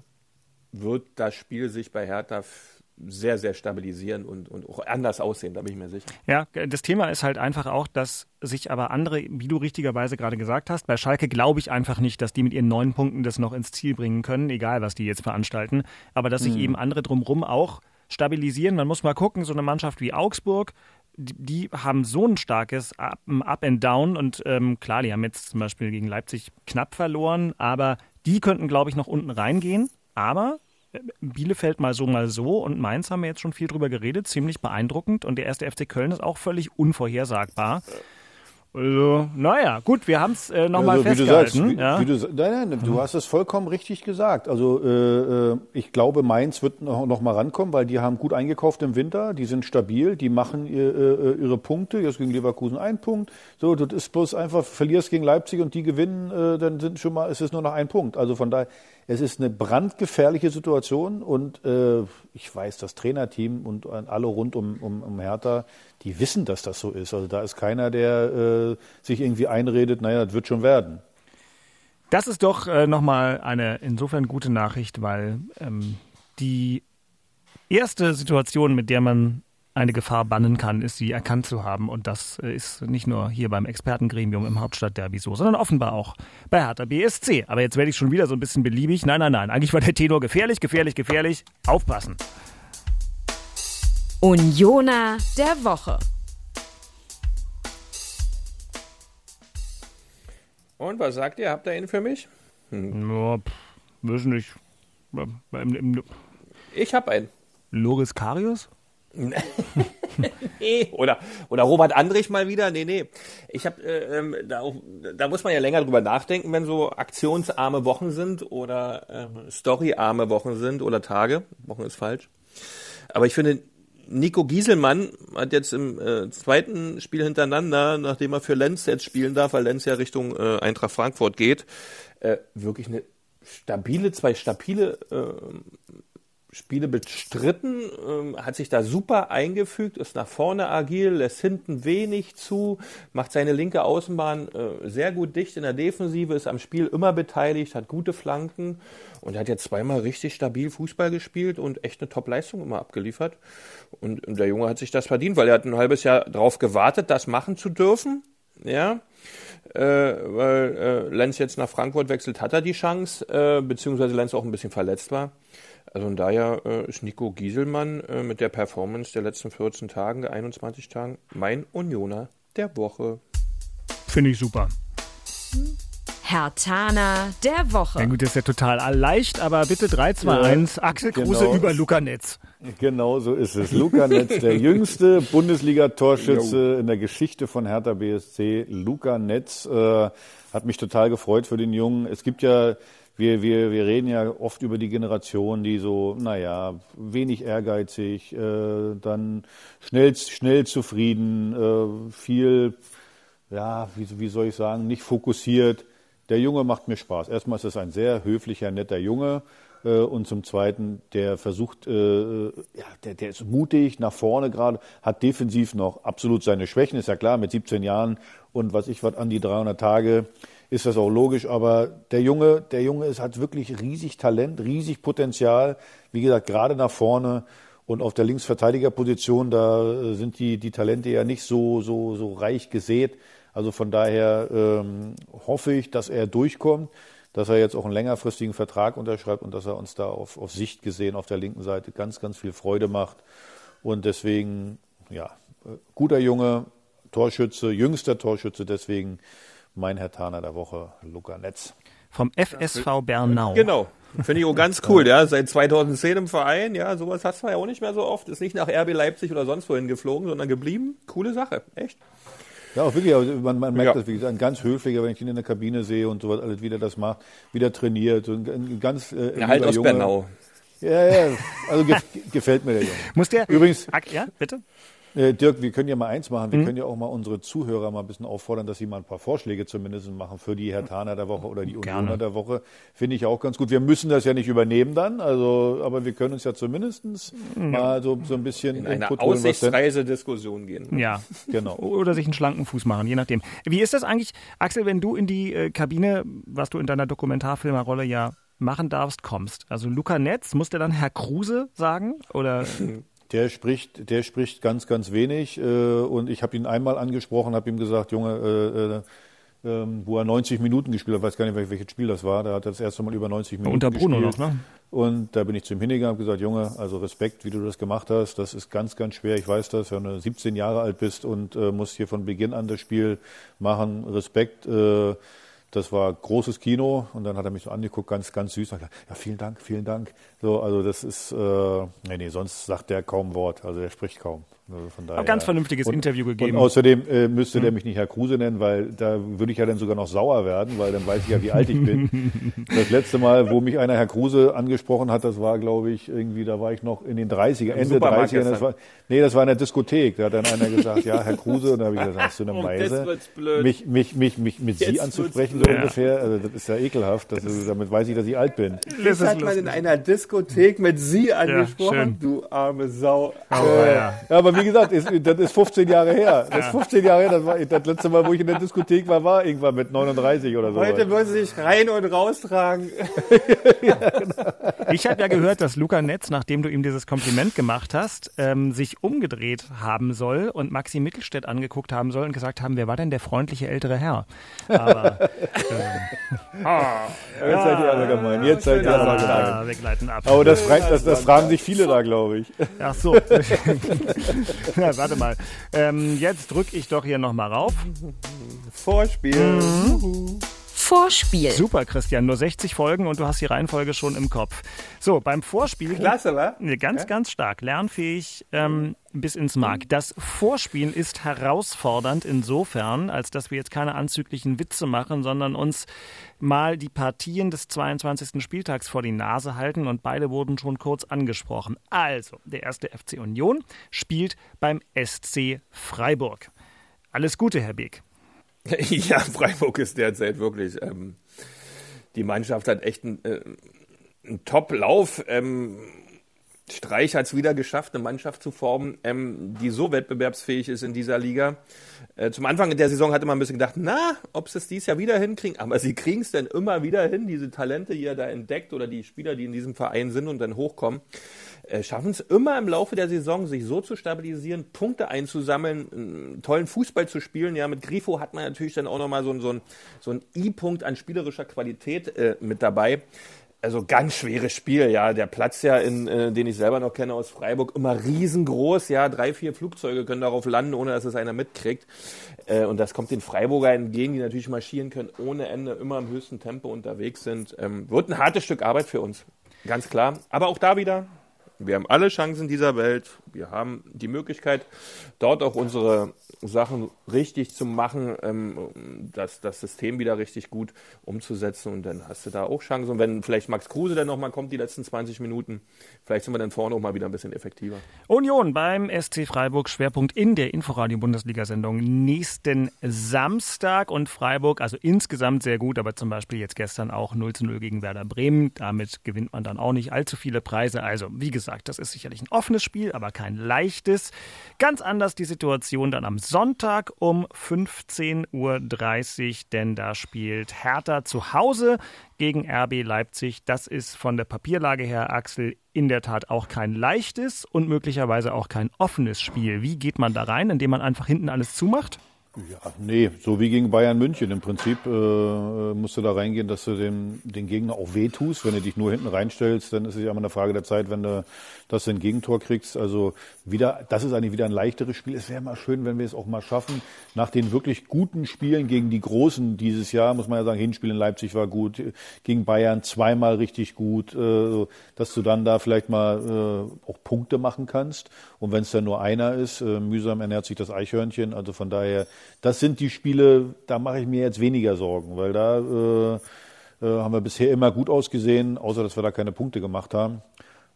wird das Spiel sich bei Hertha sehr, sehr stabilisieren und, und auch anders aussehen, da bin ich mir sicher. Ja, das Thema ist halt einfach auch, dass sich aber andere, wie du richtigerweise gerade gesagt hast, bei Schalke glaube ich einfach nicht, dass die mit ihren neun Punkten das noch ins Ziel bringen können, egal was die jetzt veranstalten, aber dass sich eben andere drumherum auch stabilisieren. Man muss mal gucken, so eine Mannschaft wie Augsburg, die, haben so ein starkes Up, Up and Down und ähm, klar, die haben jetzt zum Beispiel gegen Leipzig knapp verloren, aber die könnten, glaube ich, noch unten reingehen. Aber Bielefeld mal so, mal so und Mainz haben wir jetzt schon viel drüber geredet, ziemlich beeindruckend und der erste FC Köln ist auch völlig unvorhersagbar. Also, naja, gut, wir haben es äh, nochmal Also, wie du sagst, festgehalten. wie, ja. wie du, nein, nein, du hast es vollkommen richtig gesagt. Also äh, äh, ich glaube, Mainz wird noch, noch mal rankommen, weil die haben gut eingekauft im Winter, die sind stabil, die machen ihr, äh, ihre Punkte. Jetzt gegen Leverkusen ein Punkt. So, das ist bloß einfach, verlierst gegen Leipzig und die gewinnen, äh, dann sind schon mal, ist es nur noch ein Punkt. Also von daher, es ist eine brandgefährliche Situation und äh, ich weiß, das Trainerteam und alle rund um, um, um Hertha, die wissen, dass das so ist. Also da ist keiner, der äh, sich irgendwie einredet, naja, das wird schon werden. Das ist doch äh, nochmal eine insofern gute Nachricht, weil ähm, die erste Situation, mit der man eine Gefahr bannen kann, ist sie erkannt zu haben. Und das äh, ist nicht nur hier beim Expertengremium im Hauptstadtderby so, sondern offenbar auch bei Hertha BSC. Aber jetzt werde ich schon wieder so ein bisschen beliebig. Nein, nein, nein. Eigentlich war der Tenor gefährlich, gefährlich, gefährlich. Aufpassen. Unioner der Woche. Und was sagt ihr? Habt ihr ihn für mich? Ja, pff, weiß nicht. Ich habe einen. Loris Karius? Nee. Oder, oder Robert Andrich mal wieder. Nee, nee. Ich habe, äh, ähm, da, da muss man ja länger drüber nachdenken, wenn so aktionsarme Wochen sind oder ähm, storyarme Wochen sind oder Tage. Wochen ist falsch. Aber ich finde, Nico Gieselmann hat jetzt im äh, zweiten Spiel hintereinander, nachdem er für Lenz jetzt spielen darf, weil Lenz ja Richtung äh, Eintracht Frankfurt geht, äh, wirklich eine stabile, zwei stabile äh, Spiele bestritten, ähm, hat sich da super eingefügt, ist nach vorne agil, lässt hinten wenig zu, macht seine linke Außenbahn äh, sehr gut dicht in der Defensive, ist am Spiel immer beteiligt, hat gute Flanken und hat jetzt zweimal richtig stabil Fußball gespielt und echt eine Top-Leistung immer abgeliefert. Und, und der Junge hat sich das verdient, weil er hat ein halbes Jahr drauf gewartet, das machen zu dürfen. Ja, äh, weil äh, Lenz jetzt nach Frankfurt wechselt, hat er die Chance, äh, beziehungsweise Lenz auch ein bisschen verletzt war. Also von daher äh, ist Nico Gieselmann äh, mit der Performance der letzten 14 Tagen, 21 Tagen, mein Unioner der Woche. Finde ich super. Herr Tana der Woche. Na gut, das ist ja total leicht, aber bitte 3, 2, 1. Axel Kruse genau. über Luca Netz. Genau so ist es. Luca Netz, der jüngste Bundesliga-Torschütze in der Geschichte von Hertha BSC. Luca Netz äh, hat mich total gefreut für den Jungen. Es gibt ja, wir, wir, wir reden ja oft über die Generation, die so, naja, wenig ehrgeizig, äh, dann schnell, schnell zufrieden, äh, viel, ja, wie, wie soll ich sagen, nicht fokussiert. Der Junge macht mir Spaß. Erstmal ist es ein sehr höflicher, netter Junge. Äh, Und zum Zweiten, der versucht, äh, ja, der, der ist mutig nach vorne gerade, hat defensiv noch absolut seine Schwächen, ist ja klar, mit 17 Jahren und was ich was an die 300 Tage, ist das auch logisch. Aber der Junge, der Junge ist, hat wirklich riesig Talent, riesig Potenzial. Wie gesagt, gerade nach vorne. Und auf der Linksverteidigerposition, da äh, sind die, die Talente ja nicht so, so, so reich gesät. Also von daher ähm, hoffe ich, dass er durchkommt, dass er jetzt auch einen längerfristigen Vertrag unterschreibt und dass er uns da auf, auf Sicht gesehen auf der linken Seite ganz, ganz viel Freude macht. Und deswegen, ja, äh, guter Junge, Torschütze, jüngster Torschütze, deswegen mein Herr Taner der Woche, Luca Netz. Vom FSV Bernau. Genau. Finde ich auch ganz cool, ja. Seit 2010 im Verein, ja, sowas hast du ja auch nicht mehr so oft. Ist nicht nach RB Leipzig oder sonst wohin geflogen, sondern geblieben. Coole Sache, echt. Ja, auch wirklich, also man, man merkt Ja. das, wie gesagt, ein ganz höflicher, wenn ich ihn in der Kabine sehe und sowas, alles wieder das macht, wieder trainiert, und ein ganz äh, Ja, halt aus Junge. Bernau. Ja, ja, also ge gefällt mir der Junge. Muss der. Übrigens, Ja, bitte? Äh, Dirk, wir können ja mal eins machen, wir Mhm. können ja auch mal unsere Zuhörer mal ein bisschen auffordern, dass sie mal ein paar Vorschläge zumindest machen für die Herr Taner der Woche oder die Gerne. Unioner der Woche. Finde ich auch ganz gut. Wir müssen das ja nicht übernehmen dann, also, aber wir können uns ja zumindestens mal so, so ein bisschen In eine Input denn- aussichtsweise Diskussion gehen. Ja. Genau. Oder sich einen schlanken Fuß machen, je nachdem. Wie ist das eigentlich, Axel, wenn du in die äh, Kabine, was du in deiner Dokumentarfilmerrolle ja machen darfst, kommst? Also Luca Netz, muss der dann Herr Kruse sagen? Oder Der spricht, der spricht ganz, ganz wenig. Äh, und ich habe ihn einmal angesprochen, habe ihm gesagt, Junge, äh, äh, ähm, wo er 90 Minuten gespielt hat, weiß gar nicht, wel- welches Spiel das war. Da hat er das erste Mal über 90 Minuten unter Bruno gespielt. noch, ne? Und da bin ich zu ihm hingegangen und gesagt, Junge, also Respekt, wie du das gemacht hast. Das ist ganz, ganz schwer. Ich weiß das, wenn du 17 Jahre alt bist und äh, musst hier von Beginn an das Spiel machen. Respekt. Äh, das war großes Kino und dann hat er mich so angeguckt, ganz, ganz süß. Und gesagt, ja, vielen Dank, vielen Dank. So, also das ist, äh, nee, nee, sonst sagt der kaum Wort. Also der spricht kaum. Also von daher. ganz vernünftiges Interview gegeben. Und außerdem äh, müsste der Hm. mich nicht Herr Kruse nennen, weil da würde ich ja dann sogar noch sauer werden, weil dann weiß ich ja, wie alt ich bin. Das letzte Mal, wo mich einer Herr Kruse angesprochen hat, das war, glaube ich, irgendwie, da war ich noch in den 30er, Ende Supermarkt 30er. Das gestern. war, nee, das war in der Diskothek. Da hat dann einer gesagt, ja, Herr Kruse. Und da habe ich gesagt, hast du eine Oh, wird's blöd. Mich, mich, mich, mich mit Jetzt Sie anzusprechen, so ungefähr. Also, das ist ja ekelhaft. Das ist, damit weiß ich, dass ich alt bin. Das hat man in einer Diskothek mit Sie angesprochen, schön. du arme Sau. Oh, ja. Ja, aber wie gesagt, ist, das ist 15 Jahre her. Das ist 15 Jahre her. Das, war, das letzte Mal, wo ich in der Diskothek war, war irgendwann mit 39 oder so. Heute würden Sie sich rein und raustragen. Ich habe ja gehört, dass Luca Netz, nachdem du ihm dieses Kompliment gemacht hast, ähm, sich umgedreht haben soll und Maxi Mittelstädt angeguckt haben soll und gesagt haben, wer war denn der freundliche ältere Herr? Aber Jetzt seid ihr alle gemein. Jetzt seid ihr alle gemein. ah, wir gleiten ab. Aber das, das, das fragen sich viele da, glaube ich. Ach so. ja, warte mal. Ähm, jetzt drücke ich doch hier nochmal rauf. Vorspiel. Vorspiel. Super, Christian. Nur 60 Folgen und du hast die Reihenfolge schon im Kopf. So, beim Vorspiel. Klasse, wa? Nee, ganz, Ja? ganz stark. Lernfähig ähm, bis ins Mark. Das Vorspielen ist herausfordernd insofern, als dass wir jetzt keine anzüglichen Witze machen, sondern uns mal die Partien des 22. Spieltags vor die Nase halten und beide wurden schon kurz angesprochen. Also, der erste FC Union spielt beim SC Freiburg. Alles Gute, Herr Beek. Ja, Freiburg ist derzeit wirklich. Ähm, die Mannschaft hat echt einen, äh, einen Top-Lauf. Ähm, Streich hat es wieder geschafft, eine Mannschaft zu formen, ähm, die so wettbewerbsfähig ist in dieser Liga. Äh, zum Anfang der Saison hatte man ein bisschen gedacht, na, ob sie es dies Jahr wieder hinkriegen. Aber sie kriegen es dann immer wieder hin, diese Talente, die er da entdeckt oder die Spieler, die in diesem Verein sind und dann hochkommen, äh, schaffen es immer im Laufe der Saison, sich so zu stabilisieren, Punkte einzusammeln, einen tollen Fußball zu spielen. Ja, mit Grifo hat man natürlich dann auch nochmal so, so ein so ein I-Punkt an spielerischer Qualität äh, mit dabei. Also ganz schweres Spiel, ja. Der Platz ja, in, äh, den ich selber noch kenne aus Freiburg, immer riesengroß, ja. Drei, vier Flugzeuge können darauf landen, ohne dass es einer mitkriegt. Äh, und das kommt den Freiburger entgegen, die natürlich marschieren können, ohne Ende, immer im höchsten Tempo unterwegs sind. Ähm, wird ein hartes Stück Arbeit für uns, ganz klar. Aber auch da wieder, wir haben alle Chancen dieser Welt. Wir haben die Möglichkeit, dort auch unsere Sachen richtig zu machen, ähm, das, das System wieder richtig gut umzusetzen und dann hast du da auch Chancen. Und wenn vielleicht Max Kruse dann nochmal kommt, die letzten 20 Minuten, vielleicht sind wir dann vorne auch mal wieder ein bisschen effektiver. Union beim SC Freiburg, Schwerpunkt in der Inforadio-Bundesliga-Sendung nächsten Samstag und Freiburg, also insgesamt sehr gut, aber zum Beispiel jetzt gestern auch 0 zu 0 gegen Werder Bremen. Damit gewinnt man dann auch nicht allzu viele Preise. Also, wie gesagt, das ist sicherlich ein offenes Spiel, aber kein leichtes. Ganz anders die Situation dann am Sonntag um 15.30 Uhr, denn da spielt Hertha zu Hause gegen RB Leipzig. Das ist von der Papierlage her, Axel, in der Tat auch kein leichtes und möglicherweise auch kein offenes Spiel. Wie geht man da rein, indem man einfach hinten alles zumacht? Ja, nee, so wie gegen Bayern München. Im Prinzip äh, musst du da reingehen, dass du dem, den Gegner auch wehtust. Wenn du dich nur hinten reinstellst, dann ist es ja immer eine Frage der Zeit, wenn du das ein Gegentor kriegst. Also wieder, das ist eigentlich wieder ein leichteres Spiel. Es wäre mal schön, wenn wir es auch mal schaffen, nach den wirklich guten Spielen gegen die Großen dieses Jahr, muss man ja sagen, Hinspiel in Leipzig war gut, gegen Bayern zweimal richtig gut, äh, dass du dann da vielleicht mal äh, auch Punkte machen kannst. Und wenn es dann nur einer ist, äh, mühsam ernährt sich das Eichhörnchen. Also von daher, das sind die Spiele, da mache ich mir jetzt weniger Sorgen, weil da äh, äh, haben wir bisher immer gut ausgesehen, außer dass wir da keine Punkte gemacht haben.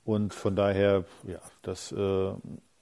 Und von daher, ja, das, äh,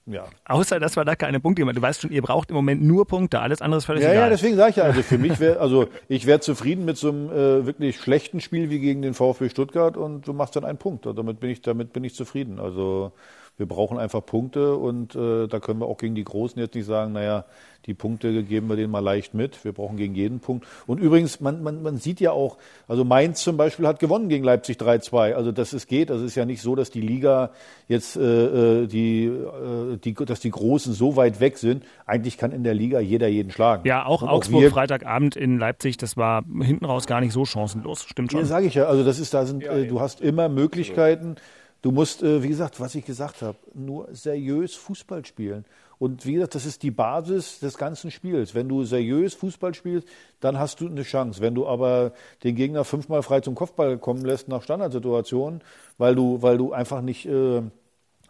ja. Außer, dass wir da keine Punkte gemacht haben. Du weißt schon, ihr braucht im Moment nur Punkte. Alles andere ist völlig Ja, egal. ja, deswegen sage ich ja, also für mich wäre, also ich wäre zufrieden mit so einem äh, wirklich schlechten Spiel wie gegen den VfB Stuttgart und du machst dann einen Punkt. Also damit bin ich, damit bin ich zufrieden. Also wir brauchen einfach Punkte und äh, da können wir auch gegen die Großen jetzt nicht sagen, naja, die Punkte geben wir denen mal leicht mit. Wir brauchen gegen jeden Punkt. Und übrigens, man, man, man sieht ja auch, also Mainz zum Beispiel hat gewonnen gegen Leipzig 3-2. Also dass es geht. Also es ist ja nicht so, dass die Liga jetzt äh, äh, die, äh, die, dass die Großen so weit weg sind. Eigentlich kann in der Liga jeder jeden schlagen. Ja, auch Und Augsburg wir- Freitagabend in Leipzig, das war hinten raus gar nicht so chancenlos. Stimmt Ja, schon. sage ich ja. Also das ist, da sind, äh, du hast immer Möglichkeiten. Du musst, äh, wie gesagt, was ich gesagt habe, nur seriös Fußball spielen. Und wie gesagt, das ist die Basis des ganzen Spiels. Wenn du seriös Fußball spielst, dann hast du eine Chance. Wenn du aber den Gegner fünfmal frei zum Kopfball kommen lässt nach Standardsituationen, weil du, weil du einfach nicht, äh,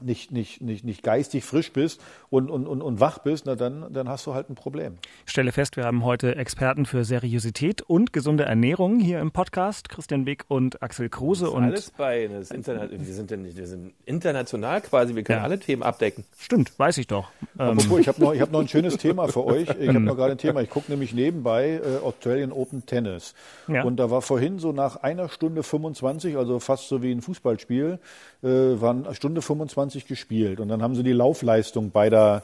nicht, nicht, nicht, nicht geistig frisch bist und, und, und, und wach bist, na dann, dann hast du halt ein Problem. Ich stelle fest, wir haben heute Experten für Seriosität und gesunde Ernährung hier im Podcast. Christian Beck und Axel Kruse. Und Alles bei, das Internet, wir sind ja nicht, wir sind international quasi, wir können Ja. alle Themen abdecken. stimmt, weiß ich doch. Ähm, Apropos, ich habe noch, ich hab noch ein schönes Thema für euch. Ich habe noch gerade ein Thema. Ich gucke nämlich nebenbei äh, Australian Open Tennis. Ja. Und da war vorhin so nach einer Stunde 25, also fast so wie ein Fußballspiel, äh, waren eine Stunde 25 gespielt. Und dann haben sie die Laufleistung beider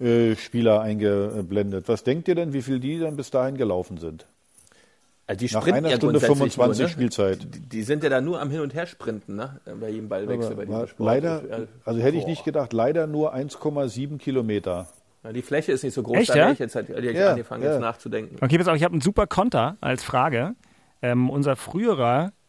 äh, Spieler eingeblendet. Was denkt ihr denn, wie viel die dann bis dahin gelaufen sind? Also die Nach sprinten einer ja Stunde grundsätzlich 25 nur, ne? Spielzeit. Die, die sind ja da nur am Hin und Her sprinten, ne? Bei jedem Ballwechsel, bei diesem Sport. leider, Ja, also hätte ich nicht gedacht, leider nur 1,7 Kilometer. Ja, die Fläche ist nicht so groß, Echt, da ja? ich jetzt halt, ich Ja, angefangen, ja. jetzt nachzudenken. Okay, pass auf, ich habe einen super Konter als Frage. Ähm, unser früherer äh,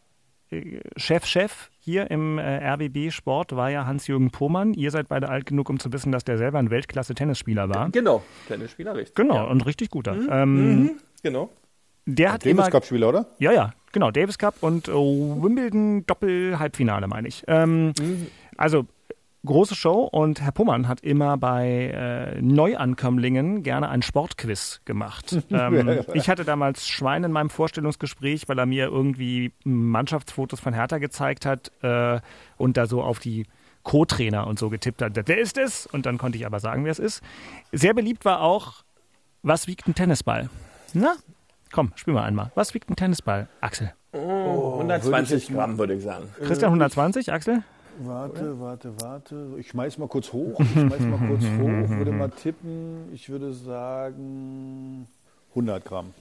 Chef-Chef hier im äh, RBB Sport war ja Hans-Jürgen Pohmann. Ihr seid beide alt genug, um zu wissen, dass der selber ein Weltklasse-Tennisspieler war. Genau, Tennisspieler, richtig. Genau, Ja. und richtig guter. Ähm, Genau. der hat Davis Cup-Spieler, oder? Ja, ja, genau. Davis Cup und äh, Wimbledon Doppel-Halbfinale, meine ich. Ähm, Also große Show und Herr Pummern hat immer bei äh, Neuankömmlingen gerne ein Sportquiz gemacht. ähm, ich hatte damals Schwein in meinem Vorstellungsgespräch, weil er mir irgendwie Mannschaftsfotos von Hertha gezeigt hat äh, und da so auf die Co-Trainer und so getippt hat. Wer ist es? Und dann konnte ich aber sagen, wer es ist. Sehr beliebt war auch, was wiegt ein Tennisball? Na, komm, spiel mal einmal. Was wiegt ein Tennisball, Axel? 120 Gramm, würde ich sagen. Christian 120, Axel? Warte, warte, warte. Ich schmeiß mal kurz hoch. Ich schmeiß mal kurz hoch. Würde mal tippen. Ich würde sagen 100 Gramm.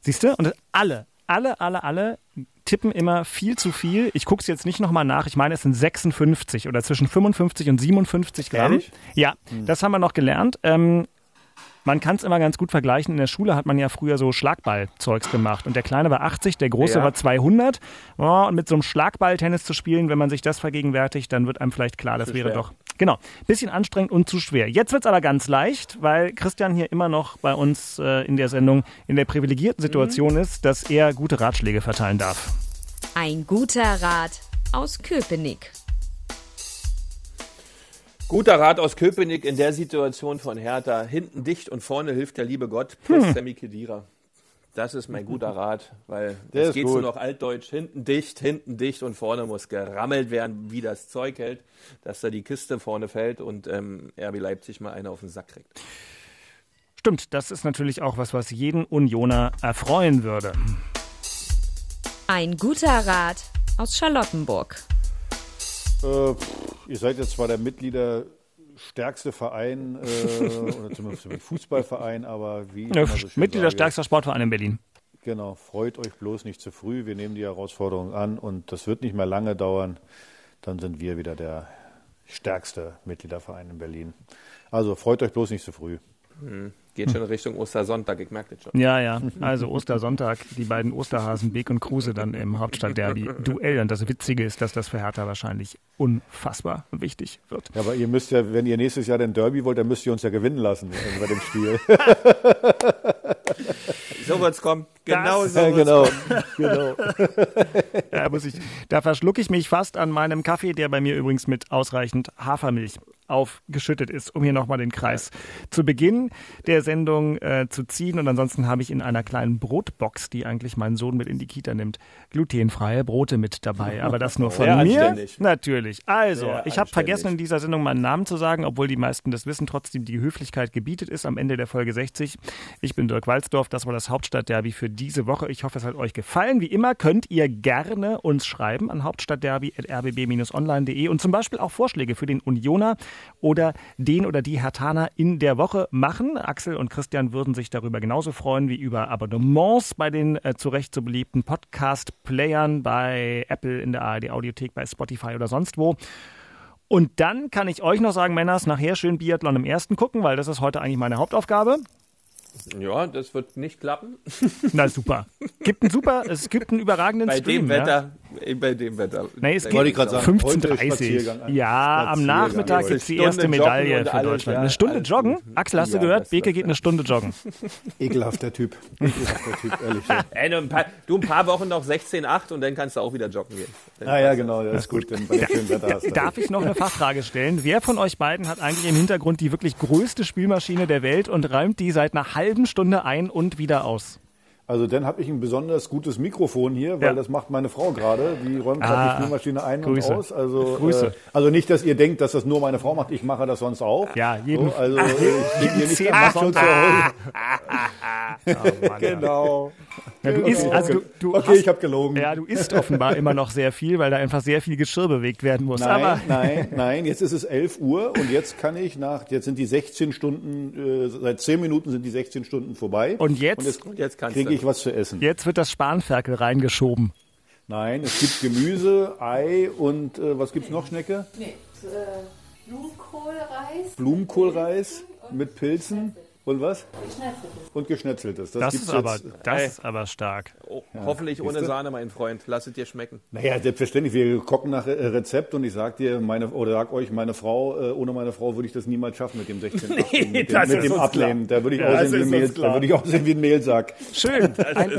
Siehst du? Und alle, alle, alle, alle tippen immer viel zu viel. Ich gucke es jetzt nicht nochmal nach. Ich meine, es sind 56 oder zwischen 55 und 57 Gramm. Ehrlich? Ja, das haben wir noch gelernt. Ähm, man kann es immer ganz gut vergleichen. In der Schule hat man ja früher so Schlagballzeugs gemacht. Und der Kleine war 80, der Große Ja. war 200. Ja, und mit so einem Schlagball Tennis zu spielen, wenn man sich das vergegenwärtigt, dann wird einem vielleicht klar, das Zu wäre schwer. doch Genau, bisschen anstrengend und zu schwer. Jetzt wird's aber ganz leicht, weil Christian hier immer noch bei uns äh, in der Sendung in der privilegierten Situation ist, dass er gute Ratschläge verteilen darf. Ein guter Rat aus Köpenick. Guter Rat aus Köpenick in der Situation von Hertha. Hinten dicht und vorne hilft der liebe Gott plus Hm. Sammy Kedira. Das ist mein guter Rat, weil es geht gut. so noch altdeutsch. Hinten dicht, hinten dicht und vorne muss gerammelt werden, wie das Zeug hält, dass da die Kiste vorne fällt und ähm, RB Leipzig mal eine auf den Sack kriegt. Stimmt, das ist natürlich auch was, was jeden Unioner erfreuen würde. Ein guter Rat aus Charlottenburg. Äh, ihr seid jetzt zwar der Mitglieder stärkste Verein äh, oder zumindest ein Fußballverein, aber wie Ja, so schön Mitglieder sage, stärkster Sportverein in Berlin. Genau, freut euch bloß nicht zu früh. Wir nehmen die Herausforderung an und das wird nicht mehr lange dauern. Dann sind wir wieder der stärkste Mitgliederverein in Berlin. Also freut euch bloß nicht zu früh. Geht schon Richtung Ostersonntag, ich merke das schon. Ja, ja. Also Ostersonntag, die beiden Osterhasen Beek und Kruse dann im Hauptstadtderby Duell. Und das Witzige ist, dass das für Hertha wahrscheinlich unfassbar wichtig wird. Ja, aber ihr müsst ja, wenn ihr nächstes Jahr den Derby wollt, dann müsst ihr uns ja gewinnen lassen bei dem Spiel. So wird's kommen. Genau Das- so wird's genau. kommen. genau. Da, muss ich, da verschlucke ich mich fast an meinem Kaffee, der bei mir übrigens mit ausreichend Hafermilch aufgeschüttet ist, um hier nochmal den Kreis zu Beginn der Sendung äh, zu ziehen. Und ansonsten habe ich in einer kleinen Brotbox, die eigentlich mein Sohn mit in die Kita nimmt, glutenfreie Brote mit dabei. Aber das nur von Sehr mir. Natürlich. Also, Sehr ich habe vergessen in dieser Sendung meinen Namen zu sagen, obwohl die meisten das wissen, trotzdem die Höflichkeit gebietet ist am Ende der Folge 60. Ich bin Dirk Walzdorf, das war das Hauptstadtderby für diese Woche. Ich hoffe, es hat euch gefallen. Wie immer könnt ihr gerne uns schreiben an hauptstadtderby.rbb-online.de und zum Beispiel auch Vorschläge für den Unioner oder den oder die Hertaner in der Woche machen. Axel und Christian würden sich darüber genauso freuen wie über Abonnements bei den äh, zu Recht so beliebten Podcast-Playern bei Apple in der ARD Audiothek, bei Spotify oder sonst wo. Und dann kann ich euch noch sagen, Männers, nachher schön Biathlon im ersten gucken, weil das ist heute eigentlich meine Hauptaufgabe. Ja, das wird nicht klappen. Na super. Gibt einen super, es gibt einen überragenden Bei Stream. dem Ja. Wetter, äh, bei dem Wetter. Nee, es Da geht Wollte ich gerade sagen, heute ist 15.30 Spaziergang. Ja, am. Nachmittag gibt es die erste Medaille für Deutschland. ja, Eine Stunde alles joggen? Axel, hast du Ja, gehört? das- Beke geht eine Stunde joggen. Ekelhafter Typ. Ekelhafter Typ, ehrlich. Ja. Ey, du, ein paar, du ein paar Wochen noch 16,8 und dann kannst du auch wieder joggen gehen. Dann Ah ja, genau, das ist gut, wenn bei dem schönen Wetter hast. du Darf ich noch eine Fachfrage stellen? Wer von euch beiden hat eigentlich im Hintergrund die wirklich größte Spülmaschine der Welt und räumt die seit einer halben Stunde ein und wieder aus? Also dann habe ich ein besonders gutes Mikrofon hier, weil Ja. das macht meine Frau gerade. Die räumt Ah, gerade die Spülmaschine ein Grüße. und aus. Also, Grüße. Äh, also nicht, dass ihr denkt, dass das nur meine Frau macht. Ich mache das sonst auch. Ja, jeden- so, Also ich bin hier nicht Zehn der Macho zu Hause. Genau. Ja, du isst, also du, du Okay, hast, ich habe gelogen. ja, du isst offenbar immer noch sehr viel, weil da einfach sehr viel Geschirr bewegt werden muss. Nein, Aber nein, nein, jetzt ist es 11 Uhr und jetzt kann ich nach, jetzt sind die 16 Stunden, äh, seit 10 Minuten sind die 16 Stunden vorbei. Und jetzt? Und jetzt, Jetzt kannst kriege du. Ich was zu essen. jetzt wird das Spanferkel reingeschoben. Nein, es gibt Gemüse, Ei und äh, was gibt's noch, Schnecke? Nee, äh, Blumenkohlreis. Blumenkohlreis mit Pilzen. Und was? Und geschnetzeltes. Das, gibt's ist aber, jetzt- das ist aber stark. Oh, hoffentlich ohne? Sahne, mein Freund. Lass es dir schmecken. Naja, selbstverständlich. Wir gucken nach äh, Rezept und ich sag dir, meine, oder sag euch, meine Frau, äh, ohne meine Frau würde ich das niemals schaffen mit dem 16. mit dem, das mit ist dem uns Ablehnen. Da würde ich, Ja, das aussehen wie Mehl, da würde ich aussehen wie ein Mehlsack. Schön. Ein,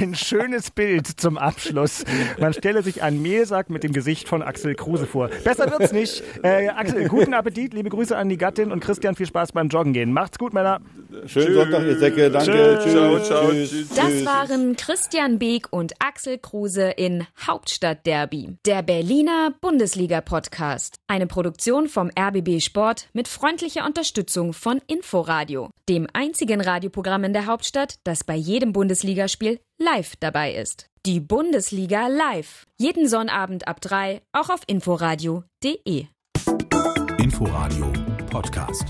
ein schönes Bild zum Abschluss. Man stelle sich einen Mehlsack mit dem Gesicht von Axel Kruse vor. Besser wird's nicht. Äh, Axel, guten Appetit, liebe Grüße an die Gattin und Christian, viel Spaß beim Joggen gehen. Macht's gut, Männer. Schönen Sonntag, ihr Säcke. Danke. Tschüss. Tschüss. Ciao, ciao. Tschüss. Tschüss. Das Tschüss. waren Christian Beek und Axel Kruse in Hauptstadtderby, der Berliner Bundesliga-Podcast. Eine Produktion vom RBB Sport mit freundlicher Unterstützung von Inforadio, dem einzigen Radioprogramm in der Hauptstadt, das bei jedem Bundesligaspiel live dabei ist. Die Bundesliga live. Jeden Sonnabend ab 3, auch auf inforadio.de. Inforadio Podcast.